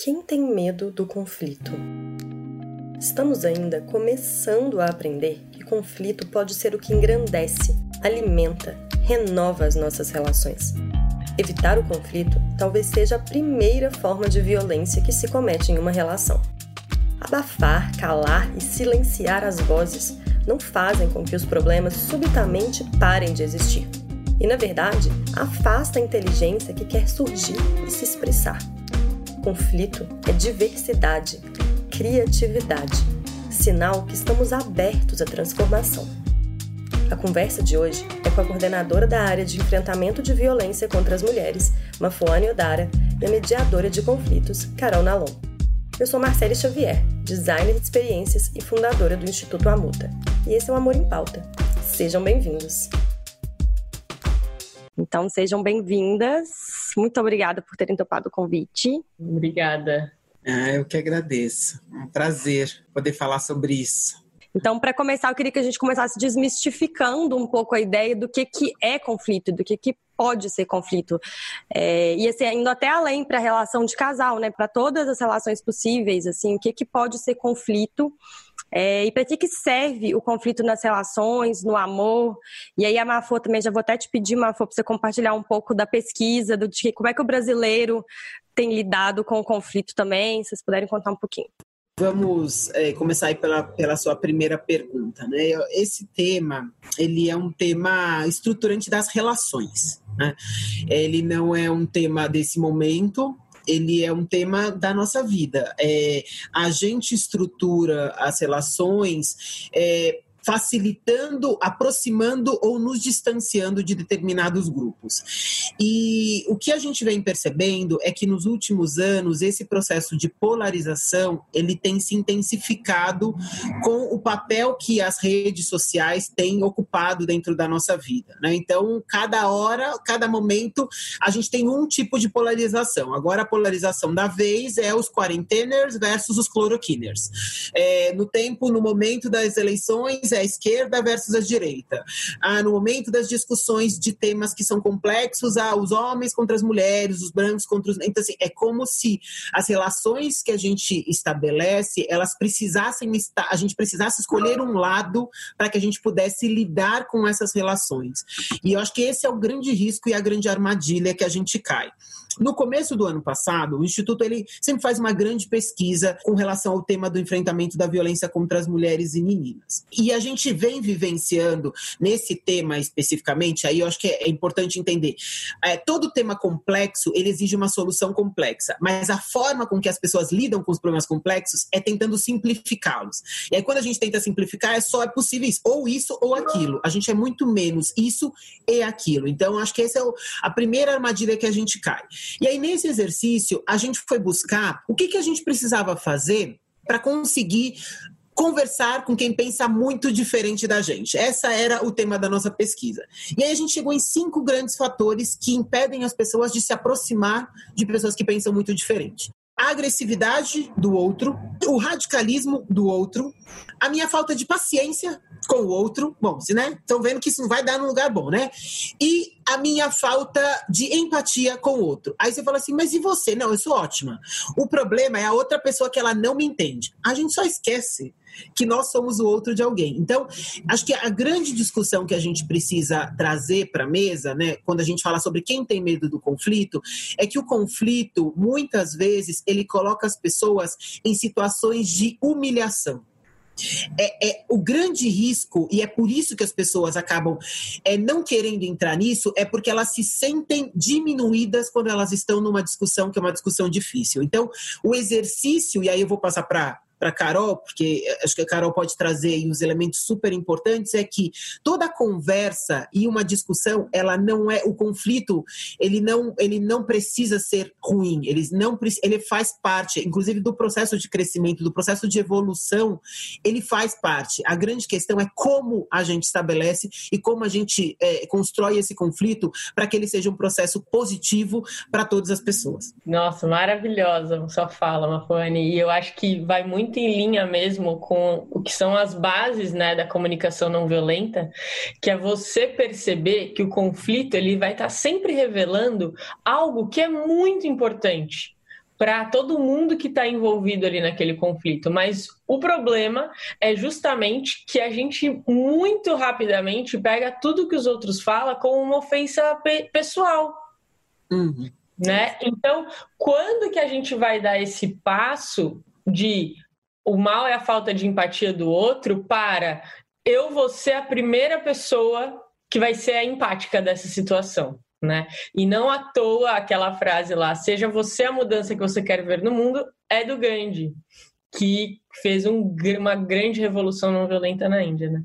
Quem tem medo do conflito? Estamos ainda começando a aprender que conflito pode ser o que engrandece, alimenta, renova as nossas relações. Evitar o conflito talvez seja a primeira forma de violência que se comete em uma relação. Abafar, calar e silenciar as vozes não fazem com que os problemas subitamente parem de existir. E, na verdade, afasta a inteligência que quer surgir e se expressar. Conflito é diversidade, criatividade, sinal que estamos abertos à transformação. A conversa de hoje é com a coordenadora da área de enfrentamento de violência contra as mulheres, Mafuane Odara, e a mediadora de conflitos, Carol Nalon. Eu sou Marcele Xavier, designer de experiências e fundadora do Instituto Amuta. E esse é o Amor em Pauta. Sejam bem-vindos. Então, sejam bem-vindas. Muito obrigada por terem topado o convite. Obrigada. Ah, eu que agradeço. É um prazer poder falar sobre isso. Então, para começar, eu queria que a gente começasse desmistificando um pouco a ideia do que, que é conflito, do que, que pode ser conflito. É, e assim, indo até além para a relação de casal, né? Para todas as relações possíveis, assim, o que, que pode ser conflito é, e para que, que serve o conflito nas relações, no amor? E aí, a Mafô também, já vou até te pedir, Mafô, para você compartilhar um pouco da pesquisa, do de como é que o brasileiro tem lidado com o conflito também, se vocês puderem contar um pouquinho. Vamos é, começar aí pela, pela sua primeira pergunta, né? Esse tema, ele é um tema estruturante das relações, né? Ele não é um tema desse momento, ele é um tema da nossa vida. É, a gente estrutura as relações é, facilitando, aproximando ou nos distanciando de determinados grupos. E o que a gente vem percebendo é que nos últimos anos esse processo de polarização ele tem se intensificado com o papel que as redes sociais têm ocupado dentro da nossa vida. Né? Então, cada hora, cada momento, a gente tem um tipo de polarização. Agora, a polarização da vez é os quarenteners versus os cloroquiners. É, no tempo, no momento das eleições, a esquerda versus a direita. Ah, no momento das discussões de temas que são complexos, ah, os homens contra as mulheres, os brancos contra os. Então, assim, é como se as relações que a gente estabelece, elas precisassem estar, a gente precisasse escolher um lado para que a gente pudesse lidar com essas relações. E eu acho que esse é o grande risco e a grande armadilha que a gente cai. No começo do ano passado, o Instituto ele sempre faz uma grande pesquisa com relação ao tema do enfrentamento da violência contra as mulheres e meninas. E a gente vem vivenciando nesse tema especificamente, aí eu acho que é importante entender, é, todo tema complexo ele exige uma solução complexa, mas a forma com que as pessoas lidam com os problemas complexos é tentando simplificá-los. E aí quando a gente tenta simplificar, é só é possível isso, ou isso ou aquilo. A gente é muito menos isso e aquilo. Então acho que essa é o, a primeira armadilha que a gente cai. E aí, nesse exercício, a gente foi buscar o que, que a gente precisava fazer para conseguir conversar com quem pensa muito diferente da gente. Essa era o tema da nossa pesquisa. E aí a gente chegou em cinco grandes fatores que impedem as pessoas de se aproximar de pessoas que pensam muito diferente. A agressividade do outro, o radicalismo do outro, a minha falta de paciência com o outro. Bom, se né? Estão vendo que isso não vai dar num lugar bom, né? E a minha falta de empatia com o outro. Aí você fala assim, mas e você? Não, eu sou ótima. O problema é a outra pessoa que ela não me entende. A gente só esquece que nós somos o outro de alguém. Então, acho que a grande discussão que a gente precisa trazer para a mesa, né, quando a gente fala sobre quem tem medo do conflito, é que o conflito, muitas vezes, ele coloca as pessoas em situações de humilhação. É, é, o grande risco, e é por isso que as pessoas acabam é, não querendo entrar nisso, é porque elas se sentem diminuídas quando elas estão numa discussão que é uma discussão difícil. Então, o exercício, e aí eu vou passar para para Carol, porque acho que a Carol pode trazer aí os elementos super importantes, é que toda conversa e uma discussão, ela não é o conflito, ele não ele não precisa ser ruim, ele não ele faz parte, inclusive do processo de crescimento, do processo de evolução, ele faz parte. A grande questão é como a gente estabelece e como a gente é, constrói esse conflito para que ele seja um processo positivo para todas as pessoas. Nossa, maravilhosa sua fala, Mafone, e eu acho que vai muito muito em linha mesmo com o que são as bases né, da comunicação não violenta, que é você perceber que o conflito ele vai estar sempre revelando algo que é muito importante para todo mundo que está envolvido ali naquele conflito. Mas o problema é justamente que a gente muito rapidamente pega tudo que os outros falam como uma ofensa pe pessoal. Uhum. Né? Então, quando que a gente vai dar esse passo de o mal é a falta de empatia do outro para eu vou ser a primeira pessoa que vai ser a empática dessa situação? né? E não à toa aquela frase lá, seja você a mudança que você quer ver no mundo, é do Gandhi, que fez um, uma grande revolução não violenta na Índia, né?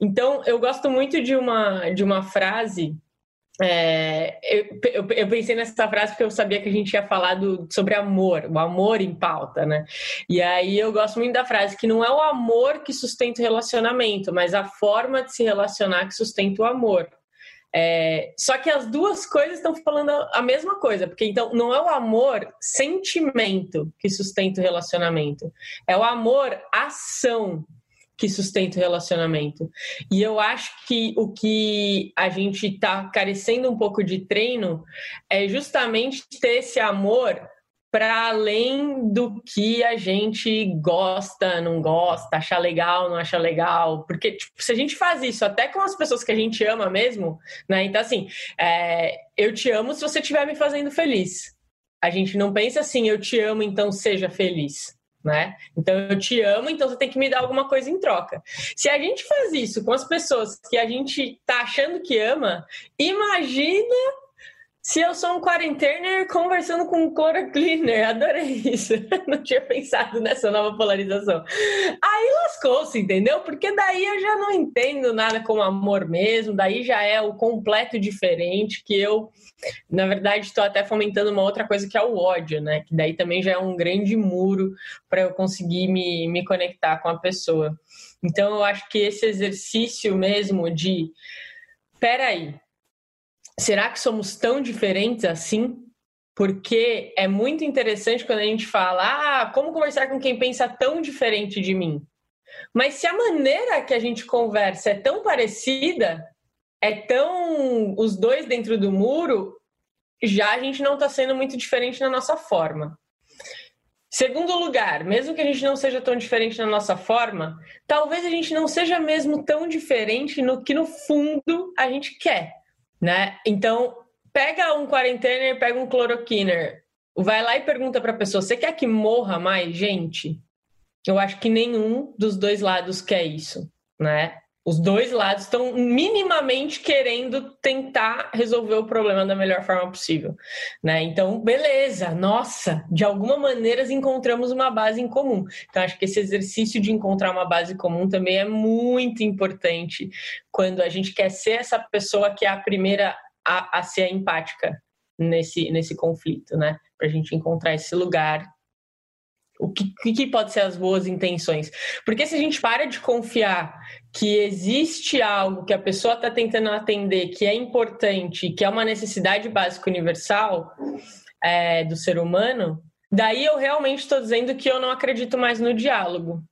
Então, eu gosto muito de uma, de uma frase é, eu, eu, eu, pensei nessa frase porque eu sabia que a gente ia falar do, sobre amor, o amor em pauta, né? E aí eu gosto muito da frase que não é o amor que sustenta o relacionamento, mas a forma de se relacionar que sustenta o amor. É, só que as duas coisas estão falando a mesma coisa, porque então não é o amor sentimento que sustenta o relacionamento, é o amor ação que sustenta o relacionamento. E eu acho que o que a gente está carecendo um pouco de treino é justamente ter esse amor para além do que a gente gosta, não gosta, achar legal, não achar legal. Porque, tipo, se a gente faz isso até com as pessoas que a gente ama mesmo, né? Então, assim, é, eu te amo se você estiver me fazendo feliz. A gente não pensa assim, eu te amo, então seja feliz. Né? Então eu te amo, então você tem que me dar alguma coisa em troca. Se a gente faz isso com as pessoas que a gente tá achando que ama, imagina se eu sou um quarentener conversando com um chlorocleaner, adorei isso. Não tinha pensado nessa nova polarização. Aí lascou-se, entendeu? Porque daí eu já não entendo nada como amor mesmo, daí já é o completo diferente que eu, na verdade, estou até fomentando uma outra coisa que é o ódio, né? Que daí também já é um grande muro para eu conseguir me, me conectar com a pessoa. Então eu acho que esse exercício mesmo de peraí, será que somos tão diferentes assim? Porque é muito interessante quando a gente fala, ah, como conversar com quem pensa tão diferente de mim? Mas se a maneira que a gente conversa é tão parecida, é tão os dois dentro do muro, já a gente não está sendo muito diferente na nossa forma. Segundo lugar, mesmo que a gente não seja tão diferente na nossa forma, talvez a gente não seja mesmo tão diferente no que no fundo a gente quer né? Então, pega um quarentena, pega um cloroquiner, vai lá e pergunta para a pessoa: você quer que morra mais gente? Eu acho que nenhum dos dois lados quer isso, né? Os dois lados estão minimamente querendo tentar resolver o problema da melhor forma possível, né? Então, beleza, nossa, de alguma maneira encontramos uma base em comum. Então, acho que esse exercício de encontrar uma base comum também é muito importante quando a gente quer ser essa pessoa que é a primeira a, a ser empática nesse, nesse conflito, né? Para a gente encontrar esse lugar o que, que pode ser as boas intenções? Porque se a gente para de confiar que existe algo que a pessoa está tentando atender, que é importante, que é uma necessidade básica universal é, do ser humano, daí eu realmente estou dizendo que eu não acredito mais no diálogo.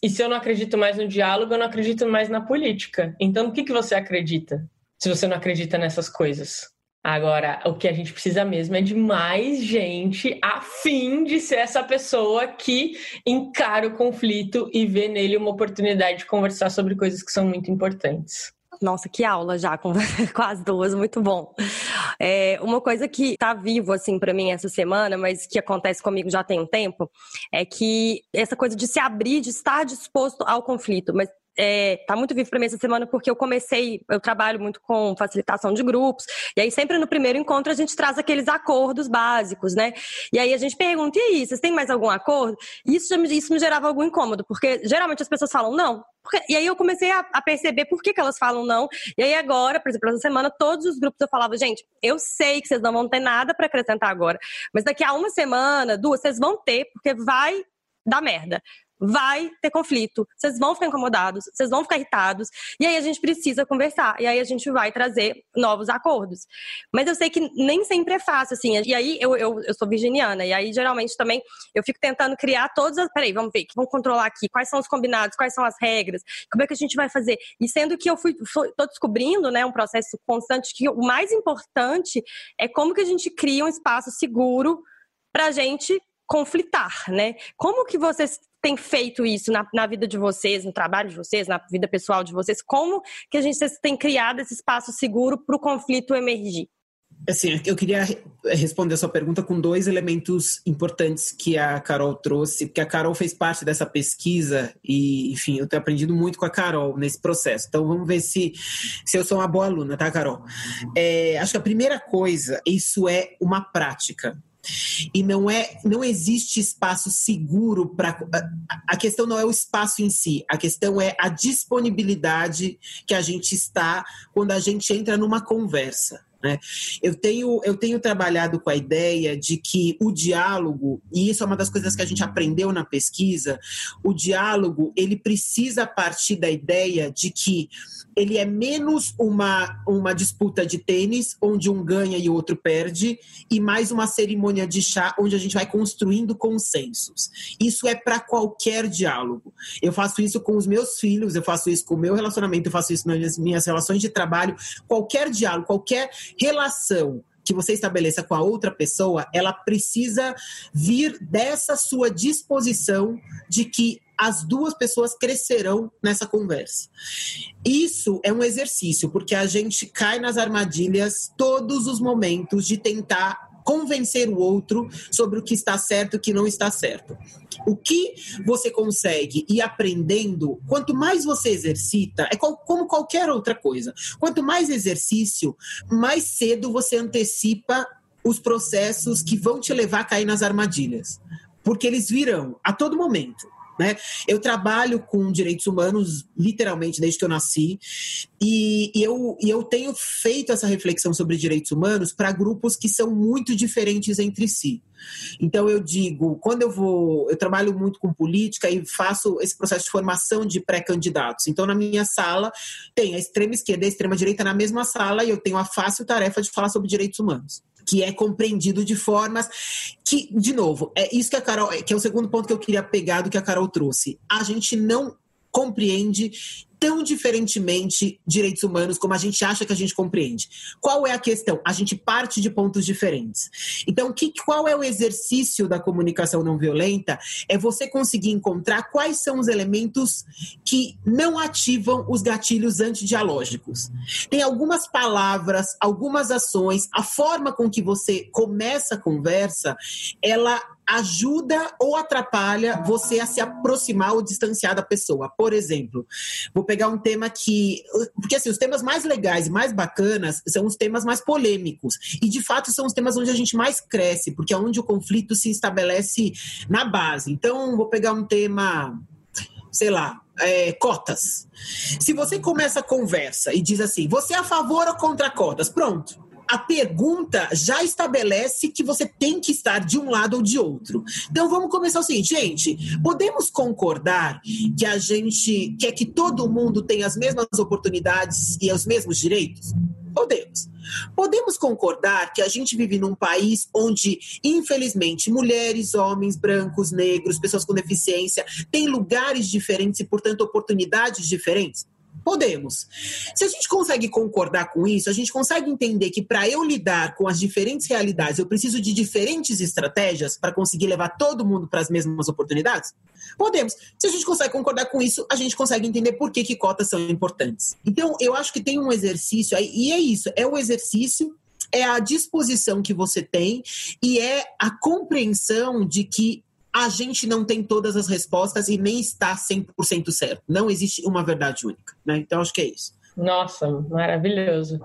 E se eu não acredito mais no diálogo, eu não acredito mais na política. Então, o que, que você acredita? Se você não acredita nessas coisas? Agora, o que a gente precisa mesmo é de mais gente a fim de ser essa pessoa que encara o conflito e vê nele uma oportunidade de conversar sobre coisas que são muito importantes. Nossa, que aula já, com quase duas, muito bom. É, uma coisa que tá vivo, assim, para mim essa semana, mas que acontece comigo já tem um tempo, é que essa coisa de se abrir, de estar disposto ao conflito, mas é, tá muito vivo para mim essa semana porque eu comecei, eu trabalho muito com facilitação de grupos, e aí sempre no primeiro encontro a gente traz aqueles acordos básicos, né? E aí a gente pergunta, e aí, vocês têm mais algum acordo? E isso, isso me gerava algum incômodo, porque geralmente as pessoas falam não. Porque, e aí eu comecei a, a perceber por que, que, elas falam não. E aí agora, por exemplo, essa semana, todos os grupos eu falava, gente, eu sei que vocês não vão ter nada para acrescentar agora, mas daqui a uma semana, duas, vocês vão ter, porque vai dar merda vai ter conflito, vocês vão ficar incomodados, vocês vão ficar irritados, e aí a gente precisa conversar, e aí a gente vai trazer novos acordos. Mas eu sei que nem sempre é fácil, assim, e aí eu, eu, eu sou virginiana, e aí geralmente também eu fico tentando criar todas as. Peraí, vamos ver, vamos controlar aqui, quais são os combinados, quais são as regras, como é que a gente vai fazer. E sendo que eu fui, fui tô descobrindo, né, um processo constante, que o mais importante é como que a gente cria um espaço seguro para gente conflitar, né? Como que vocês têm feito isso na, na, vida de vocês, no trabalho de vocês, na vida pessoal de vocês? Como que a gente tem criado esse espaço seguro para o conflito emergir? Assim, eu queria responder a sua pergunta com dois elementos importantes que a Carol trouxe, porque a Carol fez parte dessa pesquisa e, enfim, eu tenho aprendido muito com a Carol nesse processo. Então, vamos ver se, se eu sou uma boa aluna, tá, Carol? É, acho que a primeira coisa, isso é uma prática. E não é, não existe espaço seguro para a questão não é o espaço em si, a questão é a disponibilidade que a gente está quando a gente entra numa conversa. Né? Eu, tenho, eu tenho trabalhado com a ideia de que o diálogo, e isso é uma das coisas que a gente aprendeu na pesquisa, o diálogo ele precisa partir da ideia de que ele é menos uma, uma disputa de tênis, onde um ganha e o outro perde, e mais uma cerimônia de chá, onde a gente vai construindo consensos. Isso é para qualquer diálogo. Eu faço isso com os meus filhos, eu faço isso com o meu relacionamento, eu faço isso nas minhas relações de trabalho. Qualquer diálogo, qualquer relação que você estabeleça com a outra pessoa, ela precisa vir dessa sua disposição de que as duas pessoas crescerão nessa conversa. Isso é um exercício, porque a gente cai nas armadilhas todos os momentos de tentar convencer o outro sobre o que está certo e o que não está certo. O que você consegue ir aprendendo, quanto mais você exercita, é como qualquer outra coisa. Quanto mais exercício, mais cedo você antecipa os processos que vão te levar a cair nas armadilhas. Porque eles virão a todo momento. Né? Eu trabalho com direitos humanos literalmente desde que eu nasci e, e, eu, e eu tenho feito essa reflexão sobre direitos humanos para grupos que são muito diferentes entre si. Então eu digo, quando eu vou, eu trabalho muito com política e faço esse processo de formação de pré-candidatos. Então na minha sala tem a extrema esquerda e a extrema direita na mesma sala e eu tenho a fácil tarefa de falar sobre direitos humanos que é compreendido de formas que, de novo, é isso que a Carol, que é o segundo ponto que eu queria pegar do que a Carol trouxe. A gente não compreende tão diferentemente direitos humanos como a gente acha que a gente compreende. Qual é a questão? A gente parte de pontos diferentes. Então, que, qual é o exercício da comunicação não violenta? É você conseguir encontrar quais são os elementos que não ativam os gatilhos antidialógicos. Tem algumas palavras, algumas ações, a forma com que você começa a conversa, ela ajuda ou atrapalha você a se aproximar ou distanciar da pessoa. Por exemplo, vou pegar um tema que. Porque assim, os temas mais legais e mais bacanas são os temas mais polêmicos. E de fato são os temas onde a gente mais cresce, porque é onde o conflito se estabelece na base. Então, vou pegar um tema, sei lá, é, cotas. Se você começa a conversa e diz assim, você é a favor ou contra cotas? Pronto a pergunta já estabelece que você tem que estar de um lado ou de outro. Então vamos começar o seguinte, gente, podemos concordar que a gente quer que todo mundo tenha as mesmas oportunidades e os mesmos direitos? Podemos. Podemos concordar que a gente vive num país onde, infelizmente, mulheres, homens, brancos, negros, pessoas com deficiência têm lugares diferentes e, portanto, oportunidades diferentes? Podemos. Se a gente consegue concordar com isso, a gente consegue entender que para eu lidar com as diferentes realidades, eu preciso de diferentes estratégias para conseguir levar todo mundo para as mesmas oportunidades? Podemos. Se a gente consegue concordar com isso, a gente consegue entender por que, que cotas são importantes. Então, eu acho que tem um exercício aí, e é isso: é o exercício é a disposição que você tem e é a compreensão de que a gente não tem todas as respostas e nem está 100% certo. Não existe uma verdade única. Né? Então, acho que é isso. Nossa, maravilhoso.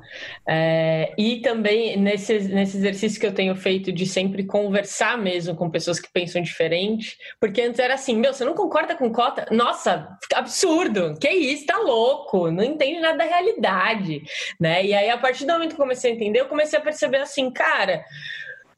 É, e também nesse, nesse exercício que eu tenho feito de sempre conversar mesmo com pessoas que pensam diferente, porque antes era assim, meu, você não concorda com cota? Nossa, absurdo, que isso, tá louco, não entende nada da realidade, né? E aí, a partir do momento que eu comecei a entender, eu comecei a perceber assim, cara,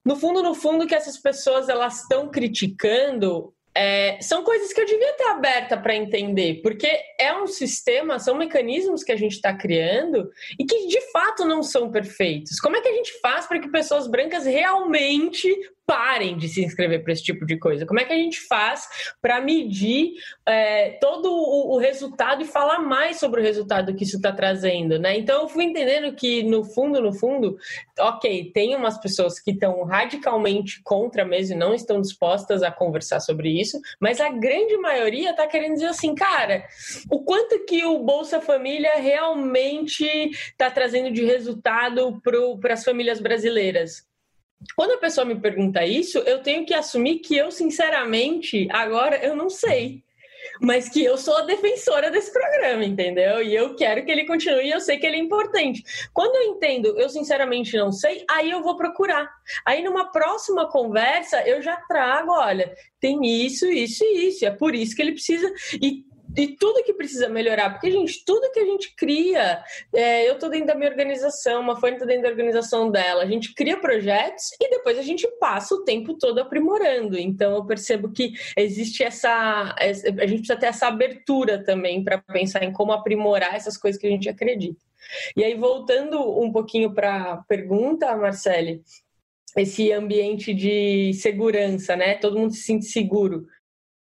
no fundo, no fundo, que essas pessoas elas estão criticando é, são coisas que eu devia ter aberta para entender, porque é um sistema, são mecanismos que a gente está criando e que de fato não são perfeitos. Como é que a gente faz para que pessoas brancas realmente parem de se inscrever para esse tipo de coisa? Como é que a gente faz para medir é, todo o, o, resultado e falar mais sobre o resultado que isso está trazendo, né? Então eu fui entendendo que no fundo, no fundo, ok, tem umas pessoas que estão radicalmente contra mesmo e não estão dispostas a conversar sobre isso, mas a grande maioria está querendo dizer assim, cara, o quanto que o Bolsa Família realmente está trazendo de resultado para as famílias brasileiras? Quando a pessoa me pergunta isso, eu tenho que assumir que eu, sinceramente, agora eu não sei. Mas que eu sou a defensora desse programa, entendeu? E eu quero que ele continue e eu sei que ele é importante. Quando eu entendo, eu sinceramente não sei, aí eu vou procurar. Aí numa próxima conversa eu já trago, olha, tem isso, isso e isso. É por isso que ele precisa. E e tudo que precisa melhorar, porque, gente, tudo que a gente cria, é, eu tô dentro da minha organização, uma foi tá dentro da organização dela, a gente cria projetos e depois a gente passa o tempo todo aprimorando. Então, eu percebo que existe essa. A gente precisa ter essa abertura também para pensar em como aprimorar essas coisas que a gente acredita. E aí, voltando um pouquinho para a pergunta, Marcele, esse ambiente de segurança, né? Todo mundo se sente seguro.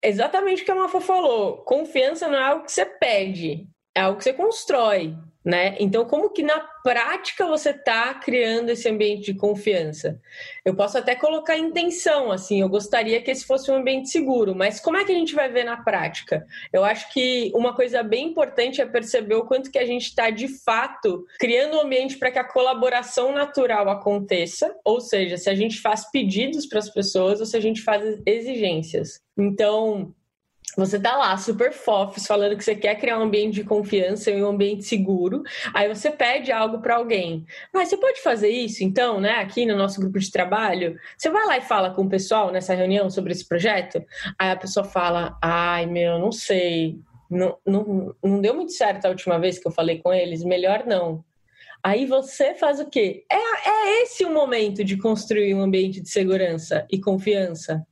Exatamente o que a Mafa falou. Confiança não é algo que você pede, é algo que você constrói né? Então, como que na prática você está criando esse ambiente de confiança? Eu posso até colocar intenção, assim, eu gostaria que esse fosse um ambiente seguro, mas como é que a gente vai ver na prática? Eu acho que uma coisa bem importante é perceber o quanto que a gente está de fato criando um ambiente para que a colaboração natural aconteça, ou seja, se a gente faz pedidos para as pessoas ou se a gente faz exigências. Então, você tá lá, super fofos, falando que você quer criar um ambiente de confiança e um ambiente seguro. Aí você pede algo para alguém. Mas você pode fazer isso, então, né? Aqui no nosso grupo de trabalho. Você vai lá e fala com o pessoal nessa reunião sobre esse projeto. Aí a pessoa fala: Ai, meu, não sei. Não, não, não deu muito certo a última vez que eu falei com eles. Melhor não. Aí você faz o quê? É, é esse o momento de construir um ambiente de segurança e confiança.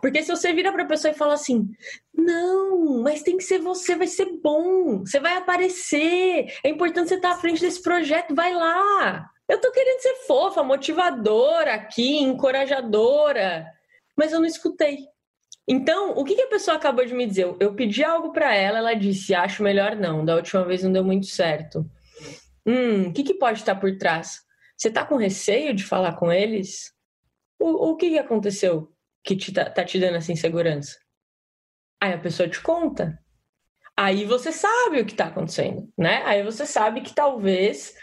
Porque se você vira para a pessoa e fala assim: não, mas tem que ser você, vai ser bom, você vai aparecer, é importante você estar à frente desse projeto, vai lá. Eu tô querendo ser fofa, motivadora aqui, encorajadora, mas eu não escutei. Então, o que, a pessoa acabou de me dizer? Eu pedi algo para ela, ela disse: acho melhor não, da última vez não deu muito certo. Hum, o que, que pode estar por trás? Você tá com receio de falar com eles? O, o que, que aconteceu? Que te, tá, tá te dando essa insegurança? Aí a pessoa te conta. Aí você sabe o que está acontecendo, né? Aí você sabe que talvez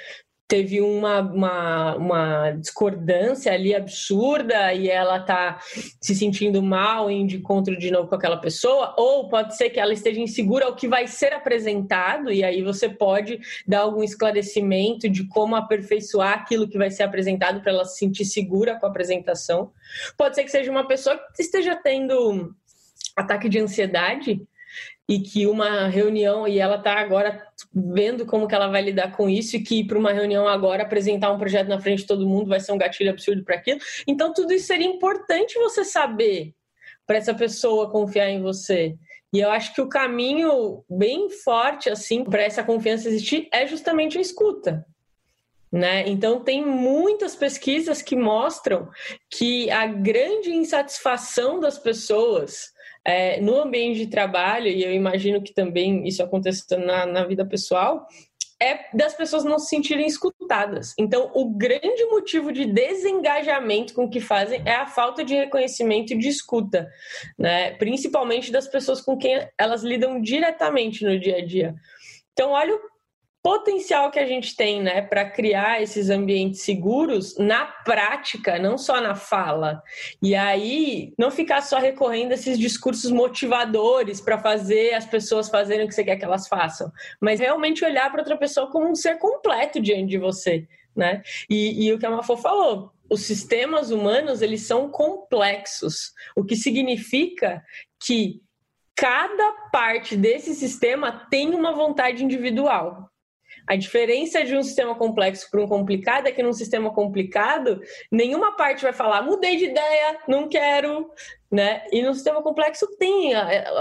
teve uma, uma, uma, discordância ali absurda e ela tá se sentindo mal em de encontro de novo com aquela pessoa, ou pode ser que ela esteja insegura ao que vai ser apresentado, e aí você pode dar algum esclarecimento de como aperfeiçoar aquilo que vai ser apresentado para ela se sentir segura com a apresentação. Pode ser que seja uma pessoa que esteja tendo ataque de ansiedade e que uma reunião e ela está agora vendo como que ela vai lidar com isso e que para uma reunião agora apresentar um projeto na frente de todo mundo vai ser um gatilho absurdo para aquilo. Então tudo isso seria importante você saber para essa pessoa confiar em você. E eu acho que o caminho bem forte assim para essa confiança existir é justamente a escuta. Né? Então, tem muitas pesquisas que mostram que a grande insatisfação das pessoas é, no ambiente de trabalho, e eu imagino que também isso aconteça na, na vida pessoal, é das pessoas não se sentirem escutadas. Então, o grande motivo de desengajamento com o que fazem é a falta de reconhecimento e de escuta, né? Principalmente das pessoas com quem elas lidam diretamente no dia a dia. Então, olha o potencial que a gente tem, né, para criar esses ambientes seguros na prática, não só na fala. E aí não ficar só recorrendo a esses discursos motivadores para fazer as pessoas fazerem o que você quer que elas façam, mas realmente olhar para outra pessoa como um ser completo diante de você, né? E, e o que a Mafô falou, os sistemas humanos eles são complexos, o que significa que cada parte desse sistema tem uma vontade individual. A diferença de um sistema complexo para um complicado é que num sistema complicado, nenhuma parte vai falar, mudei de ideia, não quero, né? E no sistema complexo tem,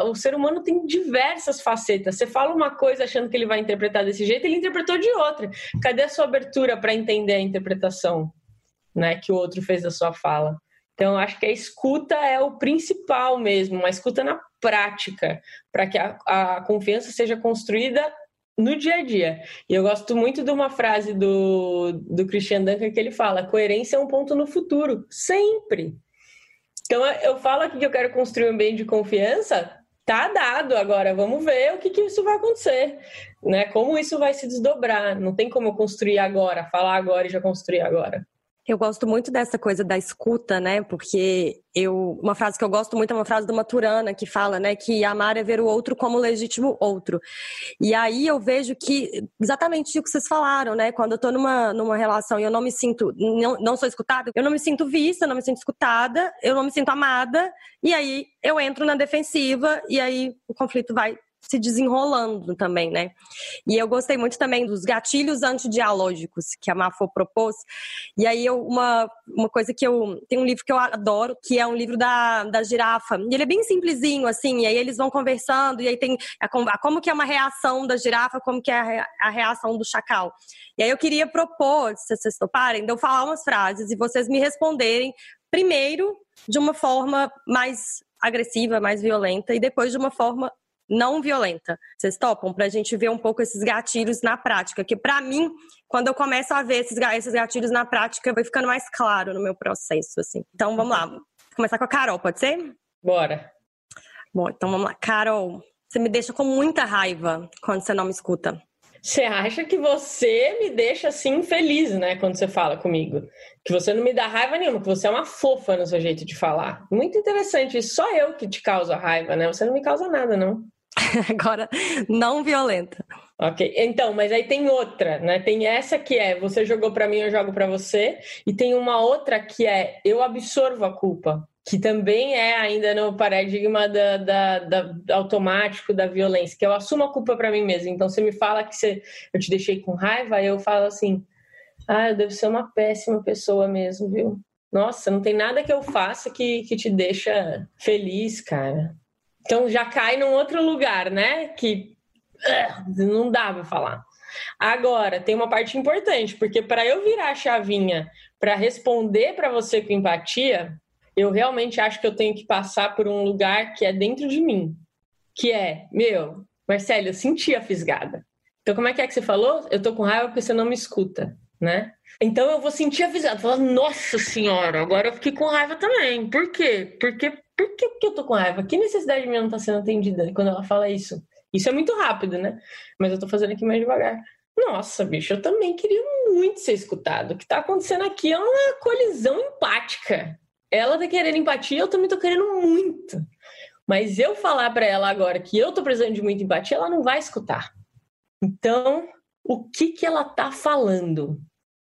o ser humano tem diversas facetas. Você fala uma coisa achando que ele vai interpretar desse jeito, ele interpretou de outra. Cadê a sua abertura para entender a interpretação, né, que o outro fez da sua fala? Então, acho que a escuta é o principal mesmo, uma escuta na prática, para que a, a confiança seja construída no dia a dia. E eu gosto muito de uma frase do, do Christian Dunker que ele fala: coerência é um ponto no futuro, sempre. Então eu falo aqui que eu quero construir um ambiente de confiança, tá dado agora, vamos ver o que, que isso vai acontecer, né? Como isso vai se desdobrar. Não tem como eu construir agora, falar agora e já construir agora. Eu gosto muito dessa coisa da escuta, né? Porque eu uma frase que eu gosto muito é uma frase do Maturana que fala, né, que amar é ver o outro como legítimo outro. E aí eu vejo que exatamente o que vocês falaram, né? Quando eu tô numa, numa relação e eu não me sinto não, não sou escutada, eu não me sinto vista, eu não me sinto escutada, eu não me sinto amada, e aí eu entro na defensiva e aí o conflito vai se desenrolando também, né? E eu gostei muito também dos gatilhos antidialógicos que a Mafo propôs. E aí eu, uma, uma coisa que eu tem um livro que eu adoro, que é um livro da, da girafa. E ele é bem simplesinho assim, e aí eles vão conversando e aí tem a, como que é uma reação da girafa, como que é a, a reação do chacal. E aí eu queria propor, se vocês toparem, de eu falar umas frases e vocês me responderem primeiro de uma forma mais agressiva, mais violenta e depois de uma forma não violenta. Vocês topam? Para a gente ver um pouco esses gatilhos na prática. Que para mim, quando eu começo a ver esses, esses gatilhos na prática, vai ficando mais claro no meu processo. assim. Então vamos lá. Vou começar com a Carol, pode ser? Bora. Bom, então vamos lá. Carol, você me deixa com muita raiva quando você não me escuta. Você acha que você me deixa assim feliz, né, quando você fala comigo? Que você não me dá raiva nenhuma, que você é uma fofa no seu jeito de falar. Muito interessante, só eu que te causa raiva, né? Você não me causa nada, não. Agora, não violenta. Ok, então, mas aí tem outra, né? Tem essa que é você jogou para mim, eu jogo para você, e tem uma outra que é eu absorvo a culpa, que também é ainda no paradigma da, da, da automático da violência, que eu assumo a culpa para mim mesmo. Então, você me fala que você, eu te deixei com raiva, eu falo assim: ah, eu devo ser uma péssima pessoa mesmo, viu? Nossa, não tem nada que eu faça que, que te deixa feliz, cara. Então já cai num outro lugar, né? Que uh, não dá pra falar. Agora, tem uma parte importante, porque para eu virar a chavinha para responder para você com empatia, eu realmente acho que eu tenho que passar por um lugar que é dentro de mim, que é, meu, Marcelo, eu senti a fisgada. Então, como é que é que você falou? Eu tô com raiva porque você não me escuta, né? Então eu vou sentir a fisgada, falar, nossa senhora, agora eu fiquei com raiva também. Por quê? Porque por que, que eu tô com raiva? Que necessidade minha não tá sendo atendida quando ela fala isso? Isso é muito rápido, né? Mas eu tô fazendo aqui mais devagar. Nossa, bicho, eu também queria muito ser escutado. O que tá acontecendo aqui é uma colisão empática. Ela tá querendo empatia, eu também tô querendo muito. Mas eu falar para ela agora que eu tô precisando de muita empatia, ela não vai escutar. Então, o que que ela tá falando?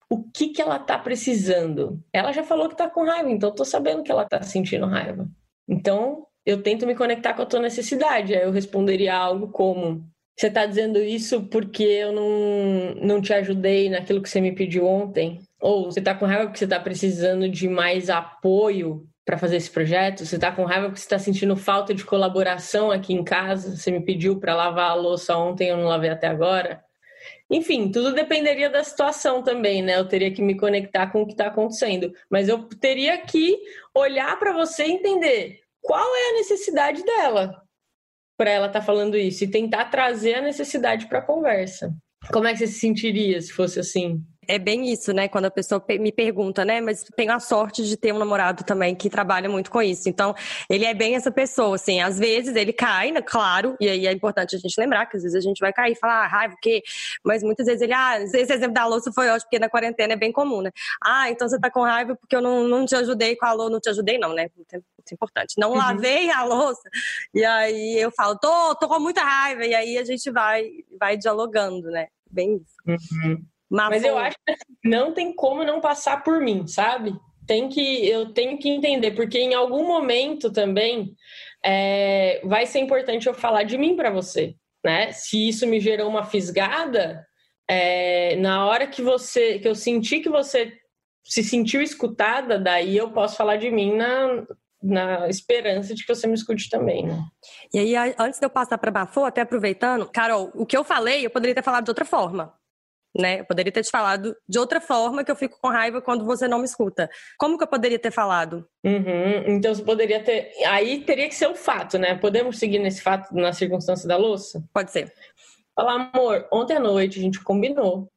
O que que ela tá precisando? Ela já falou que tá com raiva, então eu tô sabendo que ela tá sentindo raiva. Então, eu tento me conectar com a tua necessidade. Aí eu responderia algo como: Você está dizendo isso porque eu não, não te ajudei naquilo que você me pediu ontem? Ou você está com raiva porque você está precisando de mais apoio para fazer esse projeto? Você está com raiva porque você está sentindo falta de colaboração aqui em casa? Você me pediu para lavar a louça ontem, eu não lavei até agora? Enfim, tudo dependeria da situação também, né? Eu teria que me conectar com o que está acontecendo. Mas eu teria que olhar para você e entender qual é a necessidade dela para ela estar tá falando isso e tentar trazer a necessidade para a conversa. Como é que você se sentiria se fosse assim? É bem isso, né? Quando a pessoa me pergunta, né? Mas tenho a sorte de ter um namorado também que trabalha muito com isso. Então, ele é bem essa pessoa, assim. Às vezes ele cai, né? Claro, e aí é importante a gente lembrar que às vezes a gente vai cair e falar, ah, raiva, o quê? Mas muitas vezes ele, ah, esse exemplo da louça foi ótimo, porque na quarentena é bem comum, né? Ah, então você tá com raiva porque eu não, não te ajudei com a louça. Não te ajudei, não, né? Muito é importante. Não uhum. lavei a louça. E aí eu falo, tô, tô com muita raiva. E aí a gente vai, vai dialogando, né? Bem isso. Uhum. Mas, Mas eu acho que não tem como não passar por mim, sabe? Tem que, eu tenho que entender, porque em algum momento também é, vai ser importante eu falar de mim para você, né? Se isso me gerou uma fisgada, é, na hora que você, que eu senti que você se sentiu escutada, daí eu posso falar de mim na, na esperança de que você me escute também, né? E aí, antes de eu passar para Bafô, até aproveitando, Carol, o que eu falei, eu poderia ter falado de outra forma. Né? Eu poderia ter te falado de outra forma que eu fico com raiva quando você não me escuta. Como que eu poderia ter falado? Uhum. Então você poderia ter. Aí teria que ser o fato, né? Podemos seguir nesse fato na circunstância da louça? Pode ser. Falar, amor, ontem à noite a gente combinou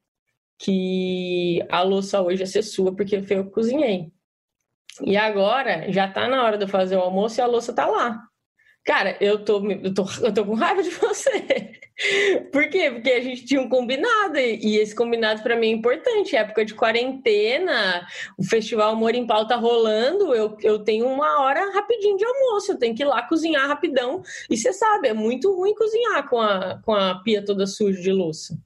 que a louça hoje ia ser sua porque foi eu que cozinhei. E agora já tá na hora de eu fazer o almoço e a louça tá lá. Cara, eu tô, eu tô, eu tô com raiva de você. Por quê? Porque a gente tinha um combinado e esse combinado para mim é importante. Época de quarentena, o Festival Amor em Pauta tá rolando, eu, eu tenho uma hora rapidinho de almoço, eu tenho que ir lá cozinhar rapidão. E você sabe, é muito ruim cozinhar com a, com a pia toda suja de louça.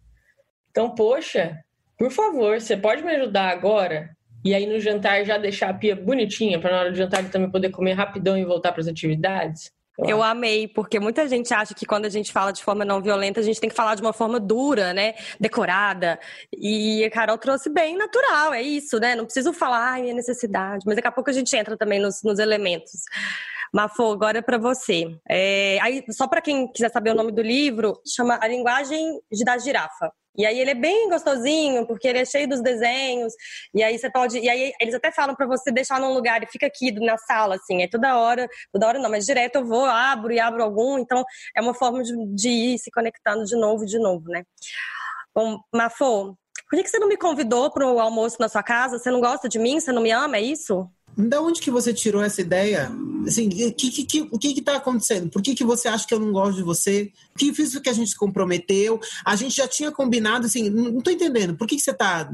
Então, poxa, por favor, você pode me ajudar agora? E aí no jantar já deixar a pia bonitinha para na hora do jantar também poder comer rapidão e voltar para as atividades? Eu amei, porque muita gente acha que quando a gente fala de forma não violenta, a gente tem que falar de uma forma dura, né? Decorada. E a Carol trouxe bem natural, é isso, né? Não preciso falar, ai, minha necessidade. Mas daqui a pouco a gente entra também nos, nos elementos. Mafô, agora é para você. É, aí, só para quem quiser saber o nome do livro, chama A Linguagem da Girafa. E aí ele é bem gostosinho, porque ele é cheio dos desenhos. E aí você pode. E aí eles até falam para você deixar num lugar e fica aqui na sala, assim. É toda hora, toda hora não, mas direto eu vou, abro e abro algum. Então é uma forma de, de ir se conectando de novo, de novo, né? Bom, Mafô, por que, você não me convidou para o almoço na sua casa? Você não gosta de mim? Você não me ama? É isso? Da onde que você tirou essa ideia? Assim, que, que, que, o que está acontecendo? Por que, que você acha que eu não gosto de você? O que fiz que a gente se comprometeu? A gente já tinha combinado, assim, não estou entendendo. Por que, que você está...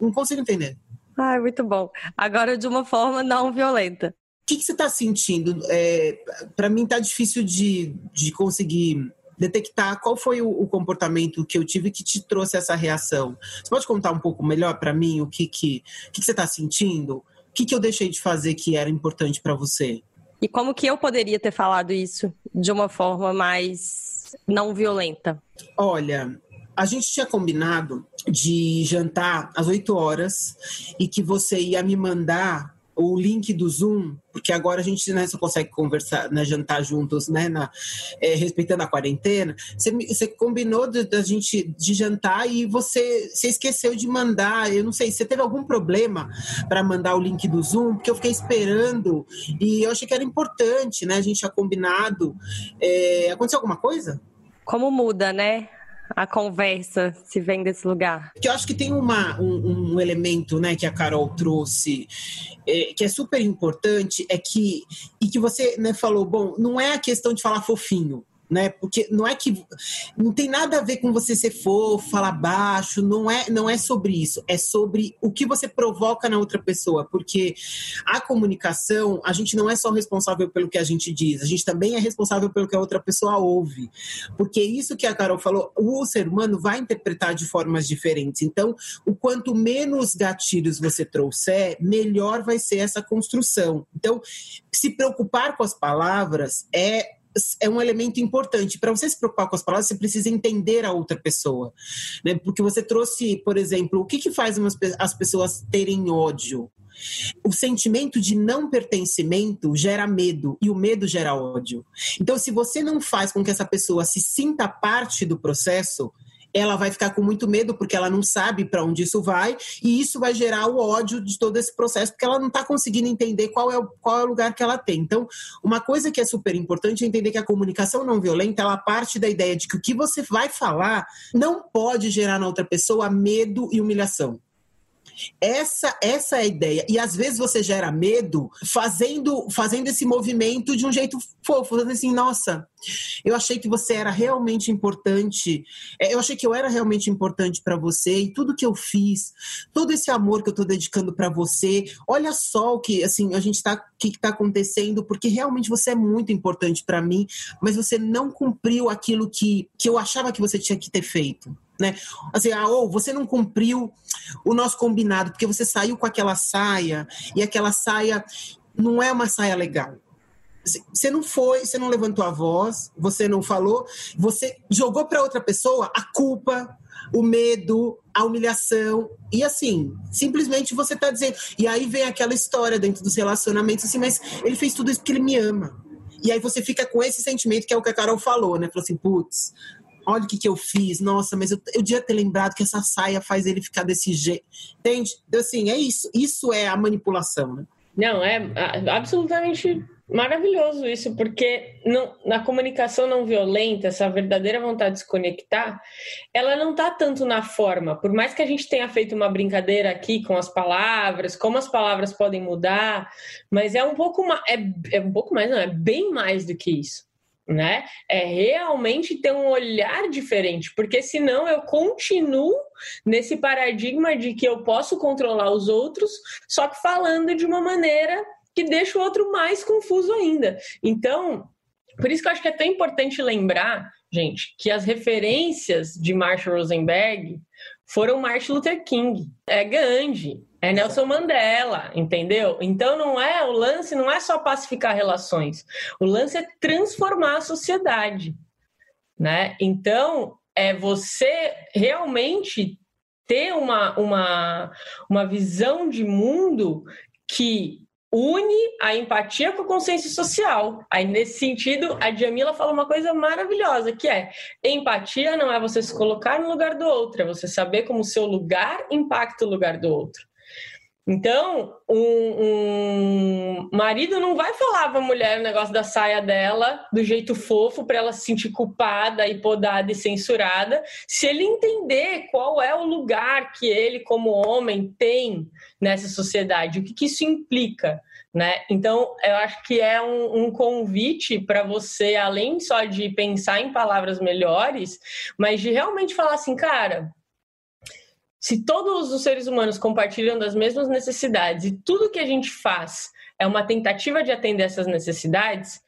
Não consigo entender. Ai, muito bom. Agora de uma forma não violenta. O que, que você está sentindo? É, Para mim está difícil de, de conseguir detectar qual foi o, o, comportamento que eu tive que te trouxe essa reação. Você pode contar um pouco melhor para mim o que, que, o que, que você está sentindo? Que, que eu deixei de fazer que era importante para você? E como que eu poderia ter falado isso de uma forma mais não violenta? Olha, a gente tinha combinado de jantar às 8 horas e que você ia me mandar o link do Zoom, porque agora a gente né, só consegue conversar, né, jantar juntos, né, na, é, respeitando a quarentena. Você, você combinou da gente de jantar e você, você esqueceu de mandar. Eu não sei, você teve algum problema para mandar o link do Zoom? Porque eu fiquei esperando e eu achei que era importante, né? A gente tinha combinado. É, aconteceu alguma coisa? Como muda, né? A conversa se vem desse lugar? Eu acho que tem uma, um, um elemento né, que a Carol trouxe é, que é super importante, é que, e que você né, falou, bom, não é a questão de falar fofinho, né? Porque não é que não tem nada a ver com você ser fofo, falar baixo, não é, não é sobre isso, é sobre o que você provoca na outra pessoa, porque a comunicação, a gente não é só responsável pelo que a gente diz, a gente também é responsável pelo que a outra pessoa ouve. Porque isso que a Carol falou, o ser humano vai interpretar de formas diferentes. Então, o quanto menos gatilhos você trouxer, melhor vai ser essa construção. Então, se preocupar com as palavras é é um elemento importante. Para você se preocupar com as palavras, você precisa entender a outra pessoa. Né? Porque você trouxe, por exemplo, o que, que faz umas, as pessoas terem ódio? O sentimento de não pertencimento gera medo e o medo gera ódio. Então, se você não faz com que essa pessoa se sinta parte do processo, ela vai ficar com muito medo porque ela não sabe para onde isso vai e isso vai gerar o ódio de todo esse processo porque ela não está conseguindo entender qual é, o, qual é o lugar que ela tem. Então, uma coisa que é super importante é entender que a comunicação não violenta ela parte da ideia de que o que você vai falar não pode gerar na outra pessoa medo e humilhação. Essa, essa é a ideia. E às vezes você gera medo fazendo, fazendo esse movimento de um jeito fofo, assim, nossa, eu achei que você era realmente importante. É, eu achei que eu era realmente importante para você e tudo que eu fiz, todo esse amor que eu estou dedicando para você. Olha só o que assim a gente está que está acontecendo, porque realmente você é muito importante para mim, mas você não cumpriu aquilo que, que eu achava que você tinha que ter feito né? Assim, ah, ou você não cumpriu o nosso combinado, porque você saiu com aquela saia e aquela saia não é uma saia legal. Você não foi, você não levantou a voz, você não falou, você jogou para outra pessoa a culpa, o medo, a humilhação. E assim, simplesmente você tá dizendo. E aí vem aquela história dentro dos relacionamentos, assim, mas ele fez tudo isso porque ele me ama. E aí você fica com esse sentimento que é o que a Carol falou, né? Falou assim, putz, olha o que, que eu fiz, nossa, mas eu, eu devia ter lembrado que essa saia faz ele ficar desse jeito. Entende? Então, assim, é isso. Isso é a manipulação, né? Não, é absolutamente maravilhoso isso, porque não, na comunicação não violenta, essa verdadeira vontade de se conectar, ela não está tanto na forma. Por mais que a gente tenha feito uma brincadeira aqui com as palavras, como as palavras podem mudar, mas é um pouco mais, é, é um pouco mais, não, é bem mais do que isso. Né? É realmente ter um olhar diferente, porque senão eu continuo nesse paradigma de que eu posso controlar os outros, só que falando de uma maneira que deixa o outro mais confuso ainda. Então, por isso que eu acho que é tão importante lembrar, gente, que as referências de Marshall Rosenberg foram Martin Luther King, é Gandhi, é Nelson Mandela, entendeu? Então não é o lance, não é só pacificar relações. O lance é transformar a sociedade, né? Então é você realmente ter uma, uma, uma visão de mundo que une a empatia com a consciência social. Aí, nesse sentido, a Jamila fala uma coisa maravilhosa, que é empatia não é você se colocar no lugar do outro, é você saber como o seu lugar impacta o lugar do outro. Então, um, um marido não vai falar para a mulher o negócio da saia dela do jeito fofo para ela se sentir culpada e podada e censurada, se ele entender qual é o lugar que ele, como homem, tem nessa sociedade, o que, que isso implica. Né? Então, eu acho que é um, um convite para você, além só de pensar em palavras melhores, mas de realmente falar assim, cara, se todos os seres humanos compartilham das mesmas necessidades e tudo que a gente faz é uma tentativa de atender essas necessidades,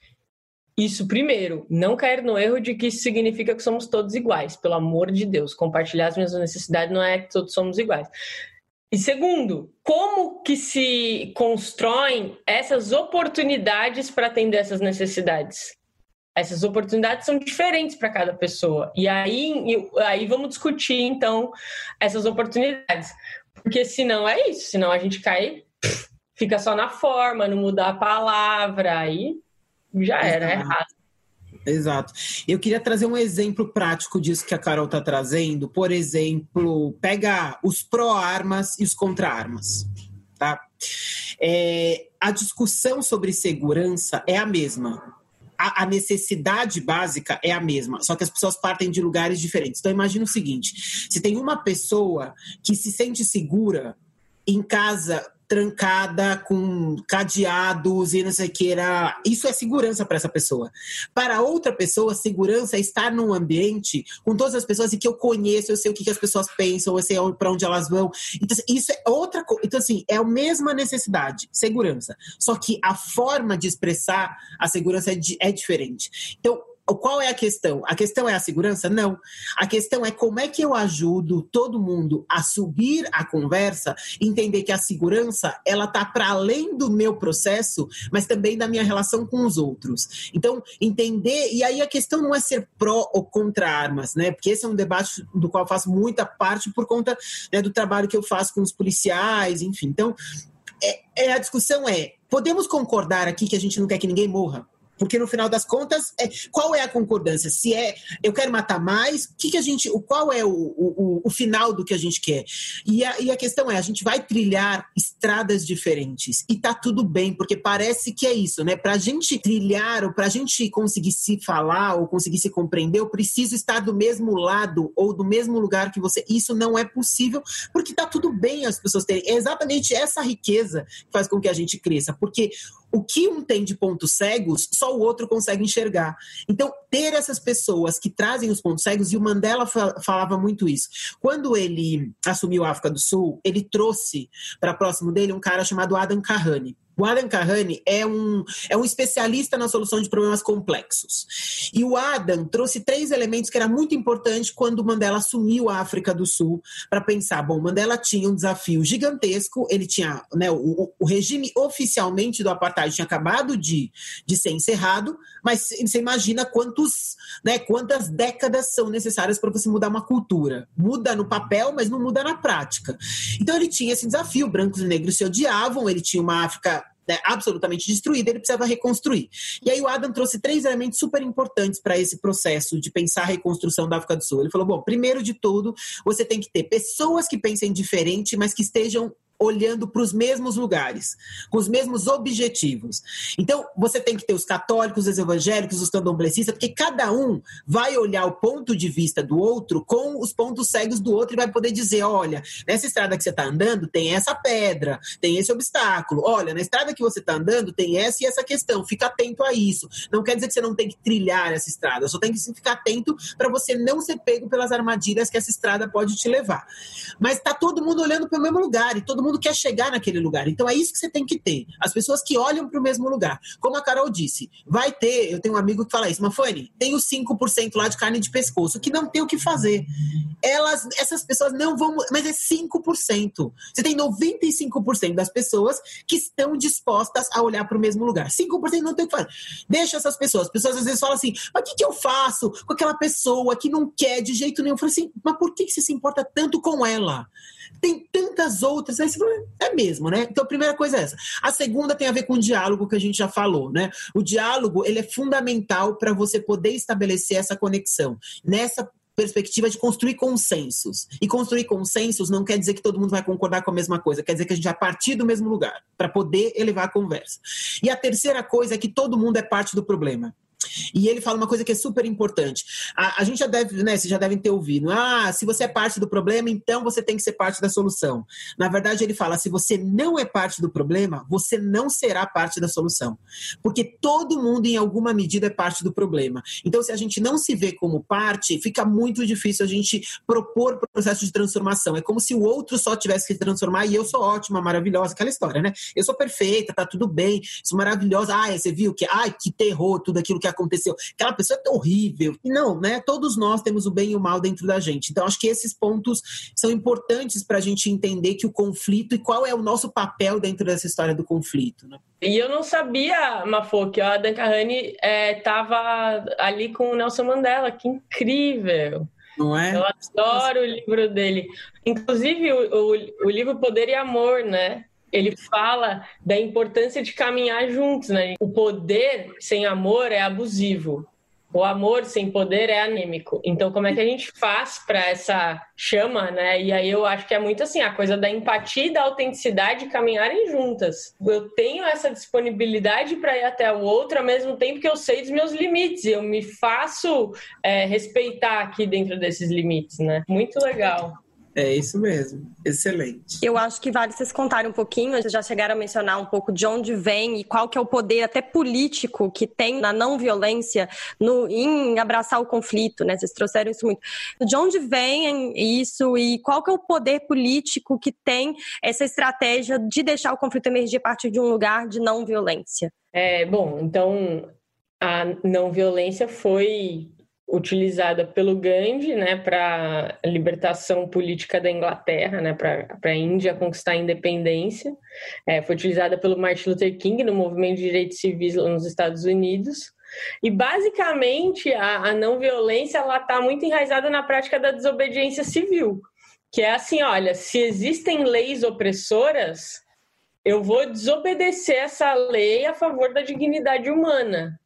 isso, primeiro, não cair no erro de que isso significa que somos todos iguais. Pelo amor de Deus, compartilhar as mesmas necessidades não é que todos somos iguais. E segundo, como que se constroem essas oportunidades para atender essas necessidades? Essas oportunidades são diferentes para cada pessoa. E aí, aí vamos discutir, então, essas oportunidades. Porque senão é isso, senão a gente cai, fica só na forma, não muda a palavra, aí já era, é errado. Exato. Eu queria trazer um exemplo prático disso que a Carol está trazendo. Por exemplo, pega os pró-armas e os contra-armas. Tá? É, a discussão sobre segurança é a mesma a, a, necessidade básica é a mesma, só que as pessoas partem de lugares diferentes. Então, imagina o seguinte: se tem uma pessoa que se sente segura em casa trancada com cadeados e não sei o que era. Isso é segurança para essa pessoa. Para outra pessoa, segurança é estar num ambiente com todas as pessoas e que eu conheço, eu sei o que, que as pessoas pensam, eu sei para onde elas vão. Então, assim, isso é outra coisa. Então, assim, é a mesma necessidade, segurança. Só que a forma de expressar a segurança é, é diferente. Então, qual é a questão? A questão é a segurança? Não. A questão é como é que eu ajudo todo mundo a subir a conversa, entender que a segurança ela tá para além do meu processo, mas também da minha relação com os outros. Então, entender e aí a questão não é ser pró ou contra armas, né? Porque esse é um debate do qual eu faço muita parte por conta né, do trabalho que eu faço com os policiais, enfim. Então, é, é a discussão é podemos concordar aqui que a gente não quer que ninguém morra? Porque no final das contas, é, qual é a concordância? Se é eu quero matar mais, que, que a gente. O, qual é o, o, o final do que a gente quer? E a, e a questão é, a gente vai trilhar estradas diferentes. E tá tudo bem, porque parece que é isso, né? Pra gente trilhar, ou pra gente conseguir se falar, ou conseguir se compreender, eu preciso estar do mesmo lado ou do mesmo lugar que você. Isso não é possível, porque tá tudo bem as pessoas terem. É exatamente essa riqueza que faz com que a gente cresça. Porque o que um tem de pontos cegos, só o outro consegue enxergar. Então, ter essas pessoas que trazem os pontos cegos, e o Mandela falava muito isso. Quando ele assumiu a África do Sul, ele trouxe para próximo dele um cara chamado Adam Kahane. O Adam Kahane é um, é um especialista na solução de problemas complexos. E o Adam trouxe três elementos que era muito importante quando Mandela assumiu a África do Sul para pensar, bom, Mandela tinha um desafio gigantesco, ele tinha, né, o, o regime oficialmente do apartheid tinha acabado de, de ser encerrado, mas você imagina quantos, né, quantas décadas são necessárias para você mudar uma cultura. Muda no papel, mas não muda na prática. Então ele tinha esse desafio, brancos e negros se odiavam, ele tinha uma África né, absolutamente destruída, ele precisava reconstruir. E aí o Adam trouxe três elementos super importantes para esse processo de pensar a reconstrução da África do Sul. Ele falou: bom, primeiro de tudo, você tem que ter pessoas que pensem diferente, mas que estejam olhando para os mesmos lugares, com os mesmos objetivos. Então, você tem que ter os católicos, os evangélicos, os candomblecistas, porque cada um vai olhar o ponto de vista do outro com os pontos cegos do outro e vai poder dizer: olha, nessa estrada que você está andando tem essa pedra, tem esse obstáculo. Olha, na estrada que você está andando tem essa e essa questão. Fica atento a isso. Não quer dizer que você não tem que trilhar essa estrada, só tem que ficar atento para você não ser pego pelas armadilhas que essa estrada pode te levar. Mas está todo mundo olhando para o mesmo lugar e todo mundo mundo quer chegar naquele lugar. Então é isso que você tem que ter. As pessoas que olham para o mesmo lugar. Como a Carol disse, vai ter, eu tenho um amigo que fala isso, Mafone, tem os 5% lá de carne de pescoço, que não tem o que fazer. Elas, essas pessoas não vão, mas é 5%. Você tem 95% das pessoas que estão dispostas a olhar para o mesmo lugar. 5% não tem o que fazer. Deixa essas pessoas. As pessoas às vezes falam assim, mas o que, que eu faço com aquela pessoa que não quer de jeito nenhum? Eu falo assim, mas por que, que você se importa tanto com ela? Tem tantas outras. Aí você fala, é mesmo, né? Então a primeira coisa é essa. A segunda tem a ver com o diálogo que a gente já falou, né? O diálogo ele é fundamental para você poder estabelecer essa conexão. Nessa perspectiva de construir consensos. E construir consensos não quer dizer que todo mundo vai concordar com a mesma coisa, quer dizer que a gente vai partir do mesmo lugar para poder elevar a conversa. E a terceira coisa é que todo mundo é parte do problema. E ele fala uma coisa que é super importante. A, a, gente já deve, né? Vocês já devem ter ouvido. Ah, se você é parte do problema, então você tem que ser parte da solução. Na verdade, ele fala: se você não é parte do problema, você não será parte da solução. Porque todo mundo, em alguma medida, é parte do problema. Então, se a gente não se vê como parte, fica muito difícil a gente propor processo de transformação. É como se o outro só tivesse que se transformar e eu sou ótima, maravilhosa, aquela história, né? Eu sou perfeita, tá tudo bem, sou maravilhosa. Ah, você viu que, ai, que terror, tudo aquilo que aconteceu. Aquela pessoa é horrível. E não, né? Todos nós temos o bem e o mal dentro da gente. Então, acho que esses pontos são importantes para a gente entender que o conflito e qual é o nosso papel dentro dessa história do conflito. Né? E eu não sabia, Mafô, que a Dan Carrani estava é, ali com o Nelson Mandela. Que incrível! Não é? Eu adoro o livro dele. Inclusive, o, o, o livro Poder e Amor, né? Ele fala da importância de caminhar juntos, né? O poder sem amor é abusivo. O amor sem poder é anêmico. Então, como é que a gente faz para essa chama, né? E aí eu acho que é muito assim, a coisa da empatia e da autenticidade caminharem juntas. Eu tenho essa disponibilidade para ir até o outro ao mesmo tempo que eu sei dos meus limites. Eu me faço é, respeitar aqui dentro desses limites, né? Muito legal. É isso mesmo, excelente. Eu acho que vale vocês contarem um pouquinho, vocês já chegaram a mencionar um pouco de onde vem e qual que é o poder até político que tem na não violência no, em abraçar o conflito, né? Vocês trouxeram isso muito. De onde vem isso e qual que é o poder político que tem essa estratégia de deixar o conflito emergir a partir de um lugar de não violência? É, bom, então a não violência foi utilizada pelo Gandhi né, para a libertação política da Inglaterra, né, para a Índia conquistar a independência. É, foi utilizada pelo Martin Luther King no movimento de direitos civis nos Estados Unidos. E basicamente a, a não violência ela está muito enraizada na prática da desobediência civil, que é assim, olha, se existem leis opressoras, eu vou desobedecer essa lei a favor da dignidade humana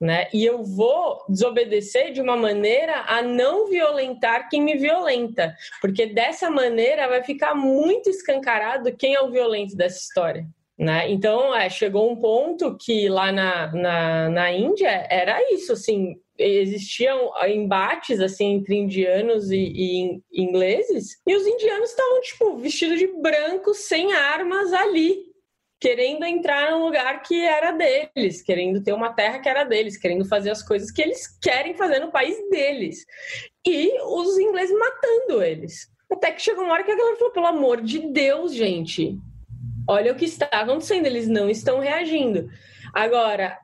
né? E eu vou desobedecer de uma maneira a não violentar quem me violenta, porque dessa maneira vai ficar muito escancarado quem é o violento dessa história. Né? Então, é, chegou um ponto que lá na, na, na Índia era isso, assim, existiam embates assim entre indianos e, e ingleses, e os indianos estavam tipo vestidos de branco, sem armas ali, querendo entrar num lugar que era deles, querendo ter uma terra que era deles, querendo fazer as coisas que eles querem fazer no país deles. E os ingleses matando eles. Até que chegou uma hora que a galera falou: pelo amor de Deus, gente, olha o que está acontecendo, eles não estão reagindo. Agora,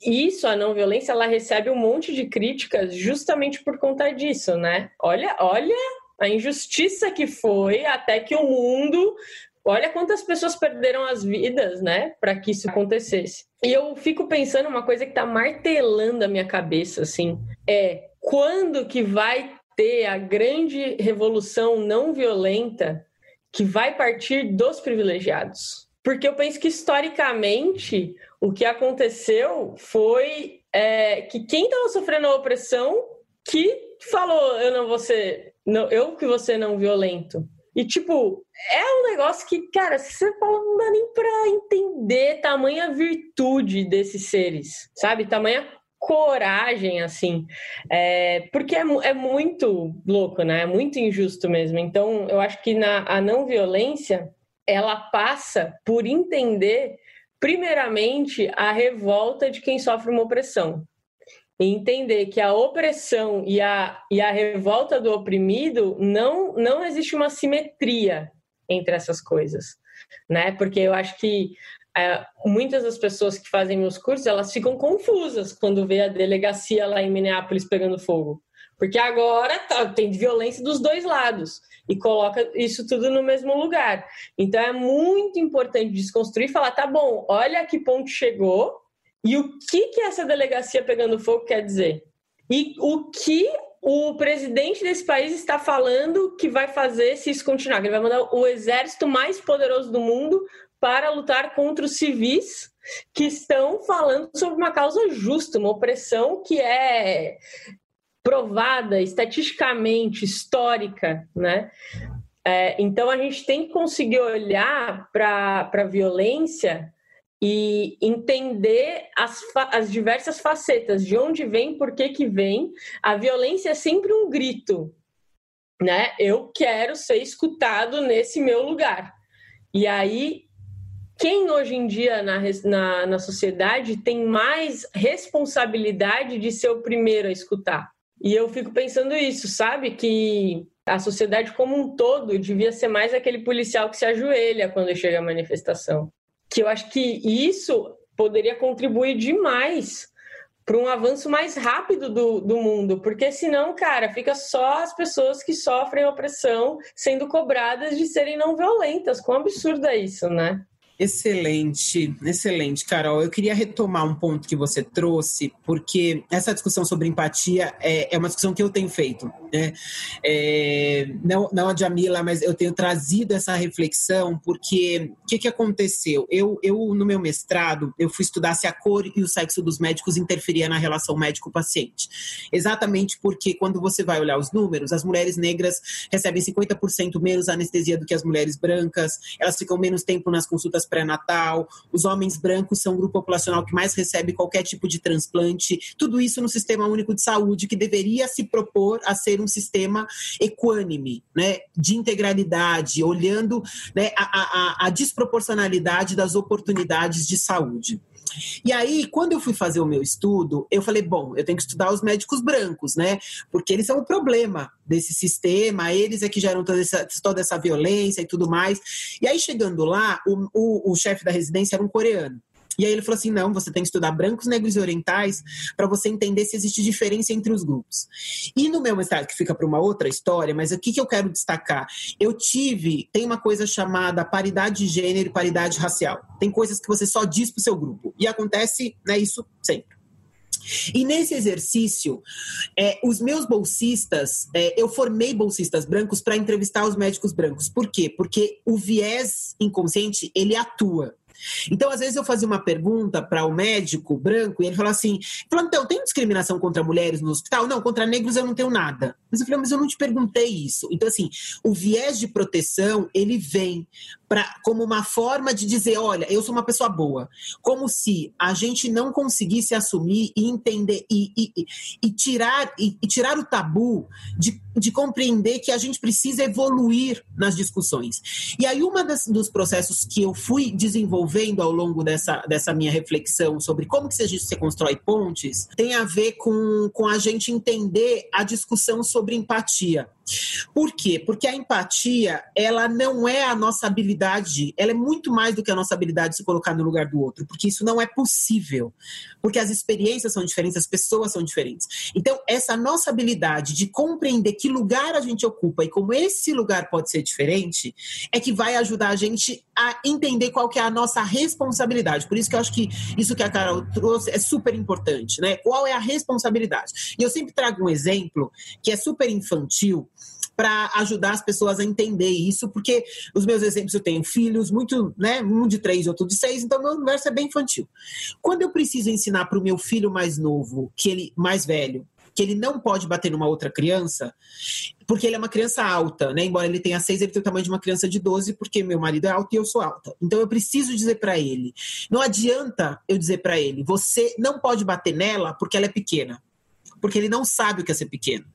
isso, a não violência, ela recebe um monte de críticas justamente por conta disso, né? Olha, olha a injustiça que foi até que o mundo Olha quantas pessoas perderam as vidas, né, para que isso acontecesse. E eu fico pensando uma coisa que tá martelando a minha cabeça, assim, é quando que vai ter a grande revolução não violenta que vai partir dos privilegiados? porque eu penso que historicamente o que aconteceu foi é, que quem estava sofrendo a opressão que falou eu não vou ser, não, eu que vou ser não violento. E, tipo, é um negócio que, cara, você fala, não dá nem pra entender tamanha virtude desses seres, sabe? Tamanha coragem, assim. É, porque é, é, muito louco, né? É muito injusto mesmo. Então, eu acho que na, a não violência, ela passa por entender, primeiramente, a revolta de quem sofre uma opressão e entender que a opressão e a, e a revolta do oprimido não, não existe uma simetria entre essas coisas, né? Porque eu acho que é, muitas das pessoas que fazem meus cursos elas ficam confusas quando vê a delegacia lá em Minneapolis pegando fogo, porque agora tá, tem violência dos dois lados e coloca isso tudo no mesmo lugar. Então é muito importante desconstruir e falar, tá bom, olha que ponto chegou e o que, que essa delegacia pegando fogo quer dizer? E o que o presidente desse país está falando que vai fazer se isso continuar? Que ele vai mandar o exército mais poderoso do mundo para lutar contra os civis que estão falando sobre uma causa justa, uma opressão que é provada estatisticamente, histórica, né? É, então a gente tem que conseguir olhar para a violência e entender as, as diversas facetas, de onde vem, por que que vem. A violência é sempre um grito, né? Eu quero ser escutado nesse meu lugar. E aí, quem hoje em dia na, na, na sociedade tem mais responsabilidade de ser o primeiro a escutar? E eu fico pensando isso, sabe? Que a sociedade como um todo devia ser mais aquele policial que se ajoelha quando chega a manifestação que eu acho que isso poderia contribuir demais para um avanço mais rápido do, do mundo, porque senão, cara, fica só as pessoas que sofrem opressão sendo cobradas de serem não violentas. Quão absurdo é isso, né? Excelente, excelente, Carol. Eu queria retomar um ponto que você trouxe, porque essa discussão sobre empatia é, é uma discussão que eu tenho feito. Né? É, não, não a Jamila, mas eu tenho trazido essa reflexão, porque o que, que aconteceu? Eu, eu, no meu mestrado, eu fui estudar se a cor e o sexo dos médicos interferia na relação médico-paciente. Exatamente porque quando você vai olhar os números, as mulheres negras recebem 50% menos anestesia do que as mulheres brancas, elas ficam menos tempo nas consultas pré-natal, os homens brancos são o grupo populacional que mais recebe qualquer tipo de transplante, tudo isso no Sistema Único de Saúde, que deveria se propor a ser um sistema equânime, né, de integralidade, olhando né, a, a, a desproporcionalidade das oportunidades de saúde. E aí, quando eu fui fazer o meu estudo, eu falei, bom, eu tenho que estudar os médicos brancos, né? Porque eles são o problema desse sistema, eles é que geram toda essa, toda essa violência e tudo mais. E aí, chegando lá, o, o, o chefe da residência era um coreano. E aí ele falou assim: não, você tem que estudar brancos, negros e orientais para você entender se existe diferença entre os grupos. E no meu mestrado, que fica para uma outra história, mas o que, que eu quero destacar? Eu tive, tem uma coisa chamada paridade de gênero e paridade racial. Tem coisas que você só diz para o seu grupo. E acontece né, isso sempre. E nesse exercício, é, os meus bolsistas, é, eu formei bolsistas brancos para entrevistar os médicos brancos. Por quê? Porque o viés inconsciente, ele atua. Então, às vezes, eu fazia uma pergunta para o médico branco e ele falava assim: então, tem discriminação contra mulheres no hospital? Não, contra negros eu não tenho nada. Mas eu falei, mas eu não te perguntei isso. Então, assim, o viés de proteção, ele vem pra, como uma forma de dizer: olha, eu sou uma pessoa boa. Como se a gente não conseguisse assumir e entender e, e, e tirar, e, e, tirar o tabu de, de compreender que a gente precisa evoluir nas discussões. E aí, um dos processos que eu fui desenvolvendo ao longo dessa, dessa minha reflexão sobre como que se constrói pontes tem a ver com, com a gente entender a discussão sobre empatia. Por quê? Porque a empatia, ela não é a nossa habilidade, ela é muito mais do que a nossa habilidade de se colocar no lugar do outro, porque isso não é possível. Porque as experiências são diferentes, as pessoas são diferentes. Então, essa nossa habilidade de compreender que lugar a gente ocupa e como esse lugar pode ser diferente, é que vai ajudar a gente a entender qual que é a nossa responsabilidade. Por isso que eu acho que isso que a Carol trouxe é super importante, né? Qual é a responsabilidade? E eu sempre trago um exemplo que é super infantil, para ajudar as pessoas a entender isso, porque os meus exemplos eu tenho filhos, muito, né, um de três, outro de seis, então meu universo é bem infantil. Quando eu preciso ensinar para o meu filho mais novo, que ele mais velho, que ele não pode bater numa outra criança, porque ele é uma criança alta, né? Embora ele tenha seis, ele tem o tamanho de uma criança de 12, porque meu marido é alto e eu sou alta. Então eu preciso dizer para ele, não adianta eu dizer para ele, você não pode bater nela porque ela é pequena. Porque ele não sabe o que é ser pequeno.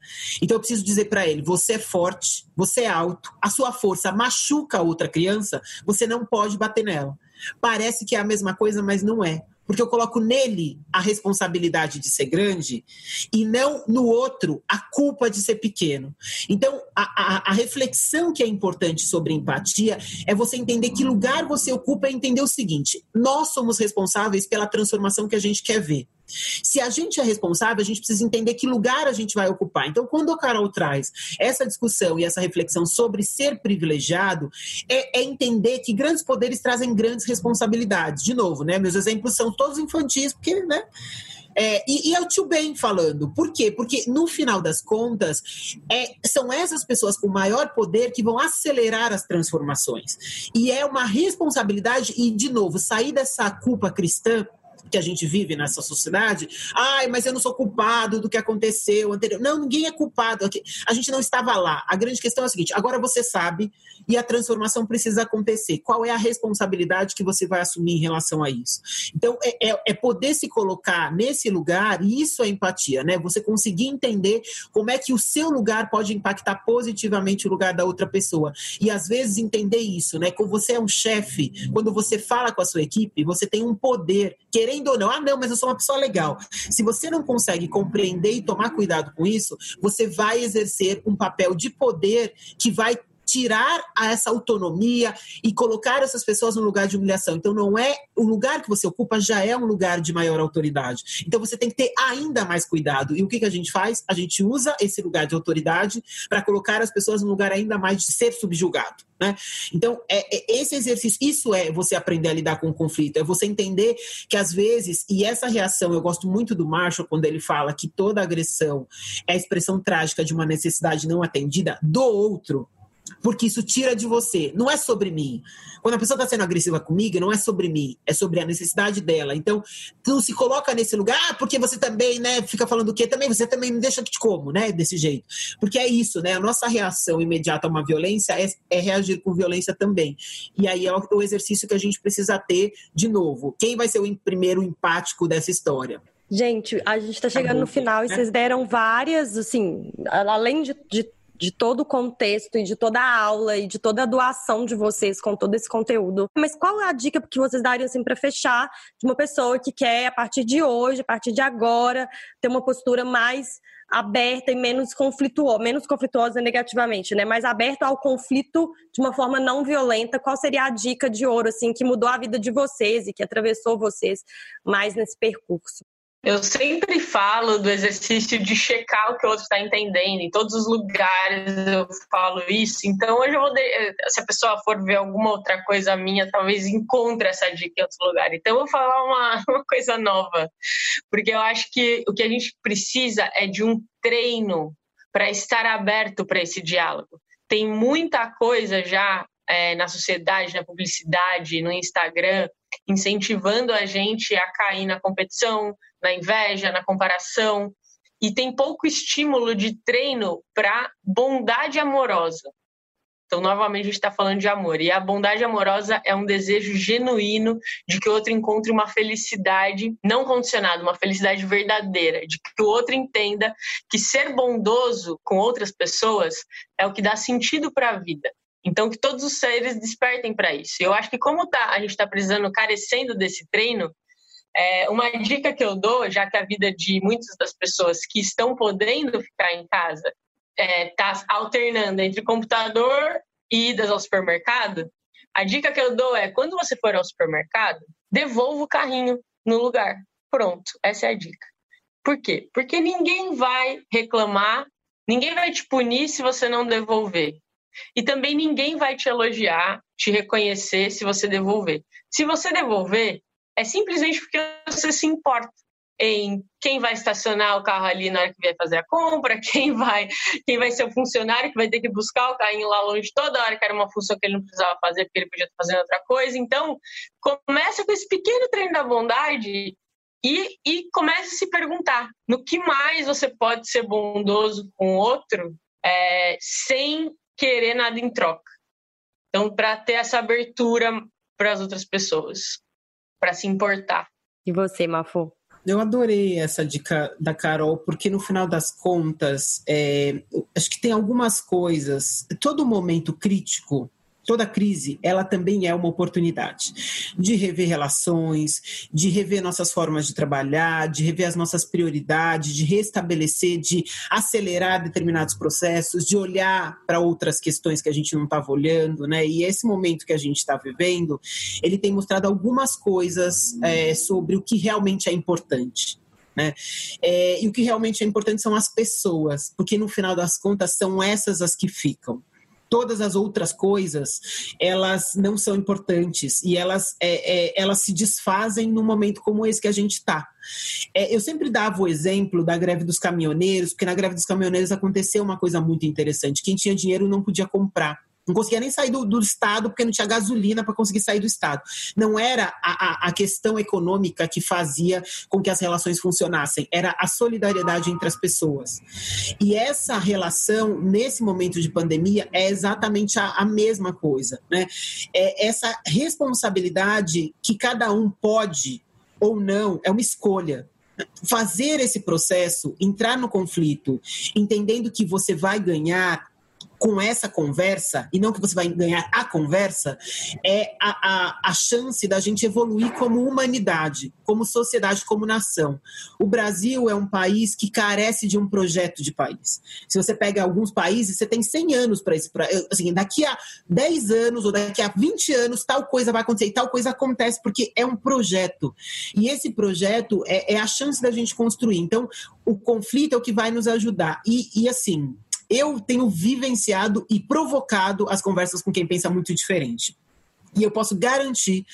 Então eu preciso dizer para ele: você é forte, você é alto, a sua força machuca a outra criança, você não pode bater nela. Parece que é a mesma coisa, mas não é porque eu coloco nele a responsabilidade de ser grande e não no outro a culpa de ser pequeno. Então, a, a, a, reflexão que é importante sobre empatia é você entender que lugar você ocupa e entender o seguinte: nós somos responsáveis pela transformação que a gente quer ver. Se a gente é responsável, a gente precisa entender que lugar a gente vai ocupar. Então, quando o Carol traz essa discussão e essa reflexão sobre ser privilegiado, é, é entender que grandes poderes trazem grandes responsabilidades. De novo, né? Meus exemplos são todos infantis, porque, né? É, e, e, é o tio Ben falando. Por quê? Porque, no final das contas, é, são essas pessoas com maior poder que vão acelerar as transformações. E é uma responsabilidade, e, de novo, sair dessa culpa cristã que a gente vive nessa sociedade, ai, mas eu não sou culpado do que aconteceu anterior. Não, ninguém é culpado. A gente não estava lá. A grande questão é a seguinte: agora você sabe e a transformação precisa acontecer. Qual é a responsabilidade que você vai assumir em relação a isso? Então, é, é, é poder se colocar nesse lugar, e isso é empatia, né? Você conseguir entender como é que o seu lugar pode impactar positivamente o lugar da outra pessoa. E às vezes entender isso, né? Quando você é um chefe, quando você fala com a sua equipe, você tem um poder, querendo ou não, ah, não, mas eu sou uma pessoa legal. Se você não consegue compreender e tomar cuidado com isso, você vai exercer um papel de poder que vai tirar essa autonomia e colocar essas pessoas no lugar de humilhação. Então, não é o lugar que você ocupa já é um lugar de maior autoridade. Então, você tem que ter ainda mais cuidado. E o que, que a gente faz? A gente usa esse lugar de autoridade para colocar as pessoas no lugar ainda mais de ser subjugado. Né? Então, é, é, esse exercício, isso é você aprender a lidar com o conflito, é você entender que às vezes, e essa reação, eu gosto muito do Marshall quando ele fala que toda agressão é a expressão trágica de uma necessidade não atendida do outro, porque isso tira de você. Não é sobre mim. Quando a pessoa está sendo agressiva comigo, não é sobre mim, é sobre a necessidade dela. Então, tu se coloca nesse lugar, ah, porque você também, né, fica falando o quê? Também, você também me deixa que te como, né, desse jeito. Porque é isso, né, a nossa reação imediata a uma violência é, é reagir com violência também. E aí é o, o exercício que a gente precisa ter, de novo. Quem vai ser o primeiro empático dessa história? Gente, a gente está chegando no final e né? vocês deram várias, assim, além de, de de todo o contexto e de toda a aula e de toda a doação de vocês com todo esse conteúdo. Mas qual é a dica que vocês dariam assim para fechar de uma pessoa que quer a partir de hoje, a partir de agora, ter uma postura mais aberta e menos conflituosa, menos conflituosa negativamente, né? Mais aberta ao conflito de uma forma não violenta. Qual seria a dica de ouro assim que mudou a vida de vocês e que atravessou vocês mais nesse percurso? Eu sempre falo do exercício de checar o que o outro está entendendo. Em todos os lugares eu falo isso. Então, hoje eu vou. De... Se a pessoa for ver alguma outra coisa minha, talvez encontre essa dica em outro lugar. Então, eu vou falar uma, uma coisa nova. Porque eu acho que o que a gente precisa é de um treino para estar aberto para esse diálogo. Tem muita coisa já é, na sociedade, na publicidade, no Instagram, incentivando a gente a cair na competição, na inveja, na comparação, e tem pouco estímulo de treino para bondade amorosa. Então, novamente, a gente está falando de amor. E a bondade amorosa é um desejo genuíno de que o outro encontre uma felicidade não condicionada, uma felicidade verdadeira, de que o outro entenda que ser bondoso com outras pessoas é o que dá sentido para a vida. Então, que todos os seres despertem para isso. Eu acho que, como tá, a gente está precisando, carecendo desse treino, é, uma dica que eu dou, já que a vida de muitas das pessoas que estão podendo ficar em casa está é, tá alternando entre computador e idas ao supermercado, a dica que eu dou é: quando você for ao supermercado, devolva o carrinho no lugar. Pronto, essa é a dica. Por quê? Porque ninguém vai reclamar, ninguém vai te punir se você não devolver. E também ninguém vai te elogiar, te reconhecer se você devolver. Se você devolver, é simplesmente porque você se importa. em quem vai estacionar o carro ali na hora que vai fazer a compra, quem vai, quem vai ser o funcionário que vai ter que buscar o carrinho lá longe toda hora, que era uma função que ele não precisava fazer porque ele podia estar fazendo outra coisa. Então, começa com esse pequeno treino da bondade e, e comece a se perguntar no que mais você pode ser bondoso com o outro é, sem querer nada em troca. Então, para ter essa abertura para as outras pessoas, para se importar. E você, Mafu? Eu adorei essa dica da Carol, porque no final das contas, é, acho que tem algumas coisas. Todo momento crítico toda crise, ela também é uma oportunidade de rever relações, de rever nossas formas de trabalhar, de rever as nossas prioridades, de restabelecer, de acelerar determinados processos, de olhar para outras questões que a gente não estava olhando, né? E esse momento que a gente está vivendo, ele tem mostrado algumas coisas é, sobre o que realmente é importante. Né? É, e o que realmente é importante são as pessoas, porque no final das contas são essas as que ficam todas as outras coisas elas não são importantes e elas, é, é, elas se desfazem num momento como esse que a gente está. É, eu sempre dava o exemplo da greve dos caminhoneiros, porque na greve dos caminhoneiros aconteceu uma coisa muito interessante: quem tinha dinheiro não podia comprar. Não conseguia nem sair do, do estado porque não tinha gasolina para conseguir sair do estado. Não era a, a, a, questão econômica que fazia com que as relações funcionassem, era a solidariedade entre as pessoas. E essa relação, nesse momento de pandemia, é exatamente a, a mesma coisa. Né? É essa responsabilidade que cada um pode ou não, é uma escolha fazer esse processo, entrar no conflito, entendendo que você vai ganhar com essa conversa, e não que você vai ganhar a conversa, é a, a, a chance da gente evoluir como humanidade, como sociedade, como nação. O Brasil é um país que carece de um projeto de país. Se você pega alguns países, você tem 100 anos para isso. Pra, assim, daqui a 10 anos ou daqui a 20 anos, tal coisa vai acontecer e tal coisa acontece, porque é um projeto. E esse projeto é, é a chance da gente construir. Então, o conflito é o que vai nos ajudar. E, e assim, eu tenho vivenciado e provocado as conversas com quem pensa muito diferente. E eu posso garantir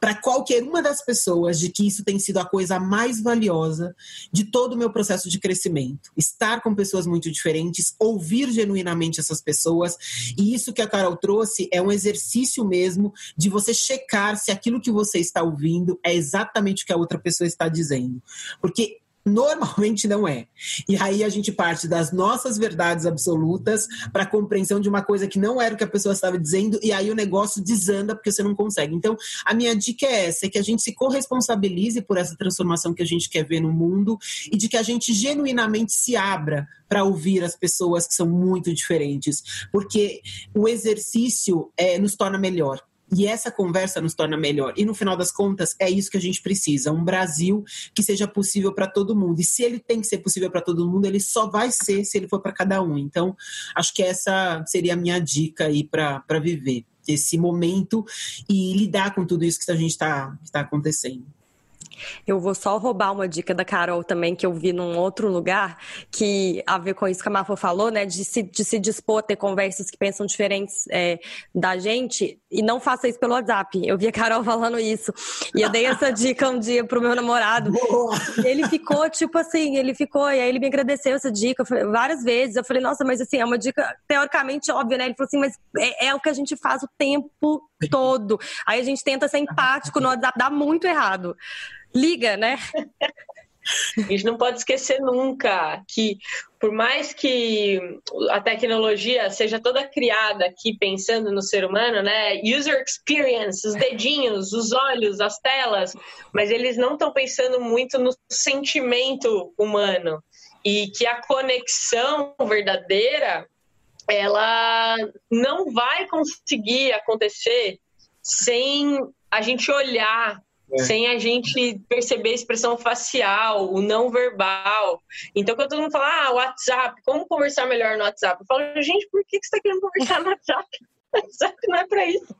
para qualquer uma das pessoas de que isso tem sido a coisa mais valiosa de todo o meu processo de crescimento. Estar com pessoas muito diferentes, ouvir genuinamente essas pessoas. E isso que a Carol trouxe é um exercício mesmo de você checar se aquilo que você está ouvindo é exatamente o que a outra pessoa está dizendo. Porque Normalmente não é. E aí a gente parte das nossas verdades absolutas para a compreensão de uma coisa que não era o que a pessoa estava dizendo, e aí o negócio desanda porque você não consegue. Então, a minha dica é essa: é que a gente se corresponsabilize por essa transformação que a gente quer ver no mundo e de que a gente genuinamente se abra para ouvir as pessoas que são muito diferentes, porque o exercício é, nos torna melhor. E essa conversa nos torna melhor. E no final das contas, é isso que a gente precisa: um Brasil que seja possível para todo mundo. E se ele tem que ser possível para todo mundo, ele só vai ser se ele for para cada um. Então, acho que essa seria a minha dica aí para viver esse momento e lidar com tudo isso que a gente está tá acontecendo. Eu vou só roubar uma dica da Carol também, que eu vi num outro lugar, que a ver com isso que a Mafa falou, né? De se, de se dispor a ter conversas que pensam diferentes é, da gente, e não faça isso pelo WhatsApp. Eu vi a Carol falando isso. E eu dei essa dica um dia pro meu namorado. Boa. Ele ficou, tipo assim, ele ficou, e aí ele me agradeceu essa dica várias vezes. Eu falei, nossa, mas assim, é uma dica teoricamente óbvia, né? Ele falou assim, mas é, é o que a gente faz o tempo todo. Aí a gente tenta ser empático no WhatsApp, dá muito errado liga, né? A gente não pode esquecer nunca que, por mais que a tecnologia seja toda criada aqui pensando no ser humano, né? User experience, os dedinhos, os olhos, as telas, mas eles não estão pensando muito no sentimento humano. E que a conexão verdadeira ela não vai conseguir acontecer sem a gente olhar é. sem a gente perceber a expressão facial, o não verbal. Então, quando todo mundo fala, ah, WhatsApp, como conversar melhor no WhatsApp? Eu falo, gente, por que você está querendo conversar no WhatsApp? WhatsApp não é para isso.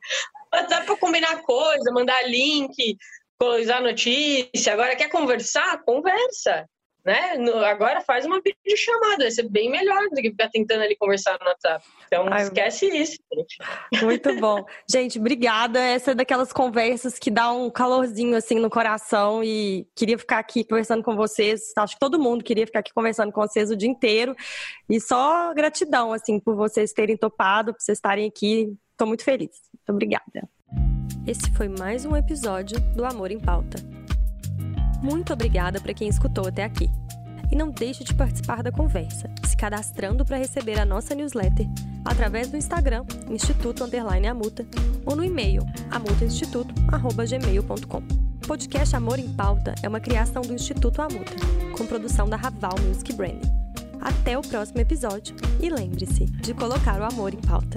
WhatsApp é para combinar coisa, mandar link, coisar notícia. Agora, quer conversar? Conversa. Né? agora faz uma videochamada, vai ser bem melhor do que ficar tentando ali conversar no WhatsApp. Então, Ai, esquece isso, gente. Muito bom. gente, obrigada. Essa é daquelas conversas que dá um calorzinho assim no coração e queria ficar aqui conversando com vocês. Acho que todo mundo queria ficar aqui conversando com vocês o dia inteiro. E só gratidão, assim, por vocês terem topado, por vocês estarem aqui. Estou muito feliz. Muito obrigada. Esse foi mais um episódio do Amor em Pauta. Muito obrigada para quem escutou até aqui. E não deixe de participar da conversa, se cadastrando para receber a nossa newsletter através do Instagram, Instituto Underline Amuta, ou no e-mail, amutainstituto.gmail.com. O podcast Amor em Pauta é uma criação do Instituto Amuta, com produção da Raval Music Branding. Até o próximo episódio e lembre-se de colocar o amor em pauta.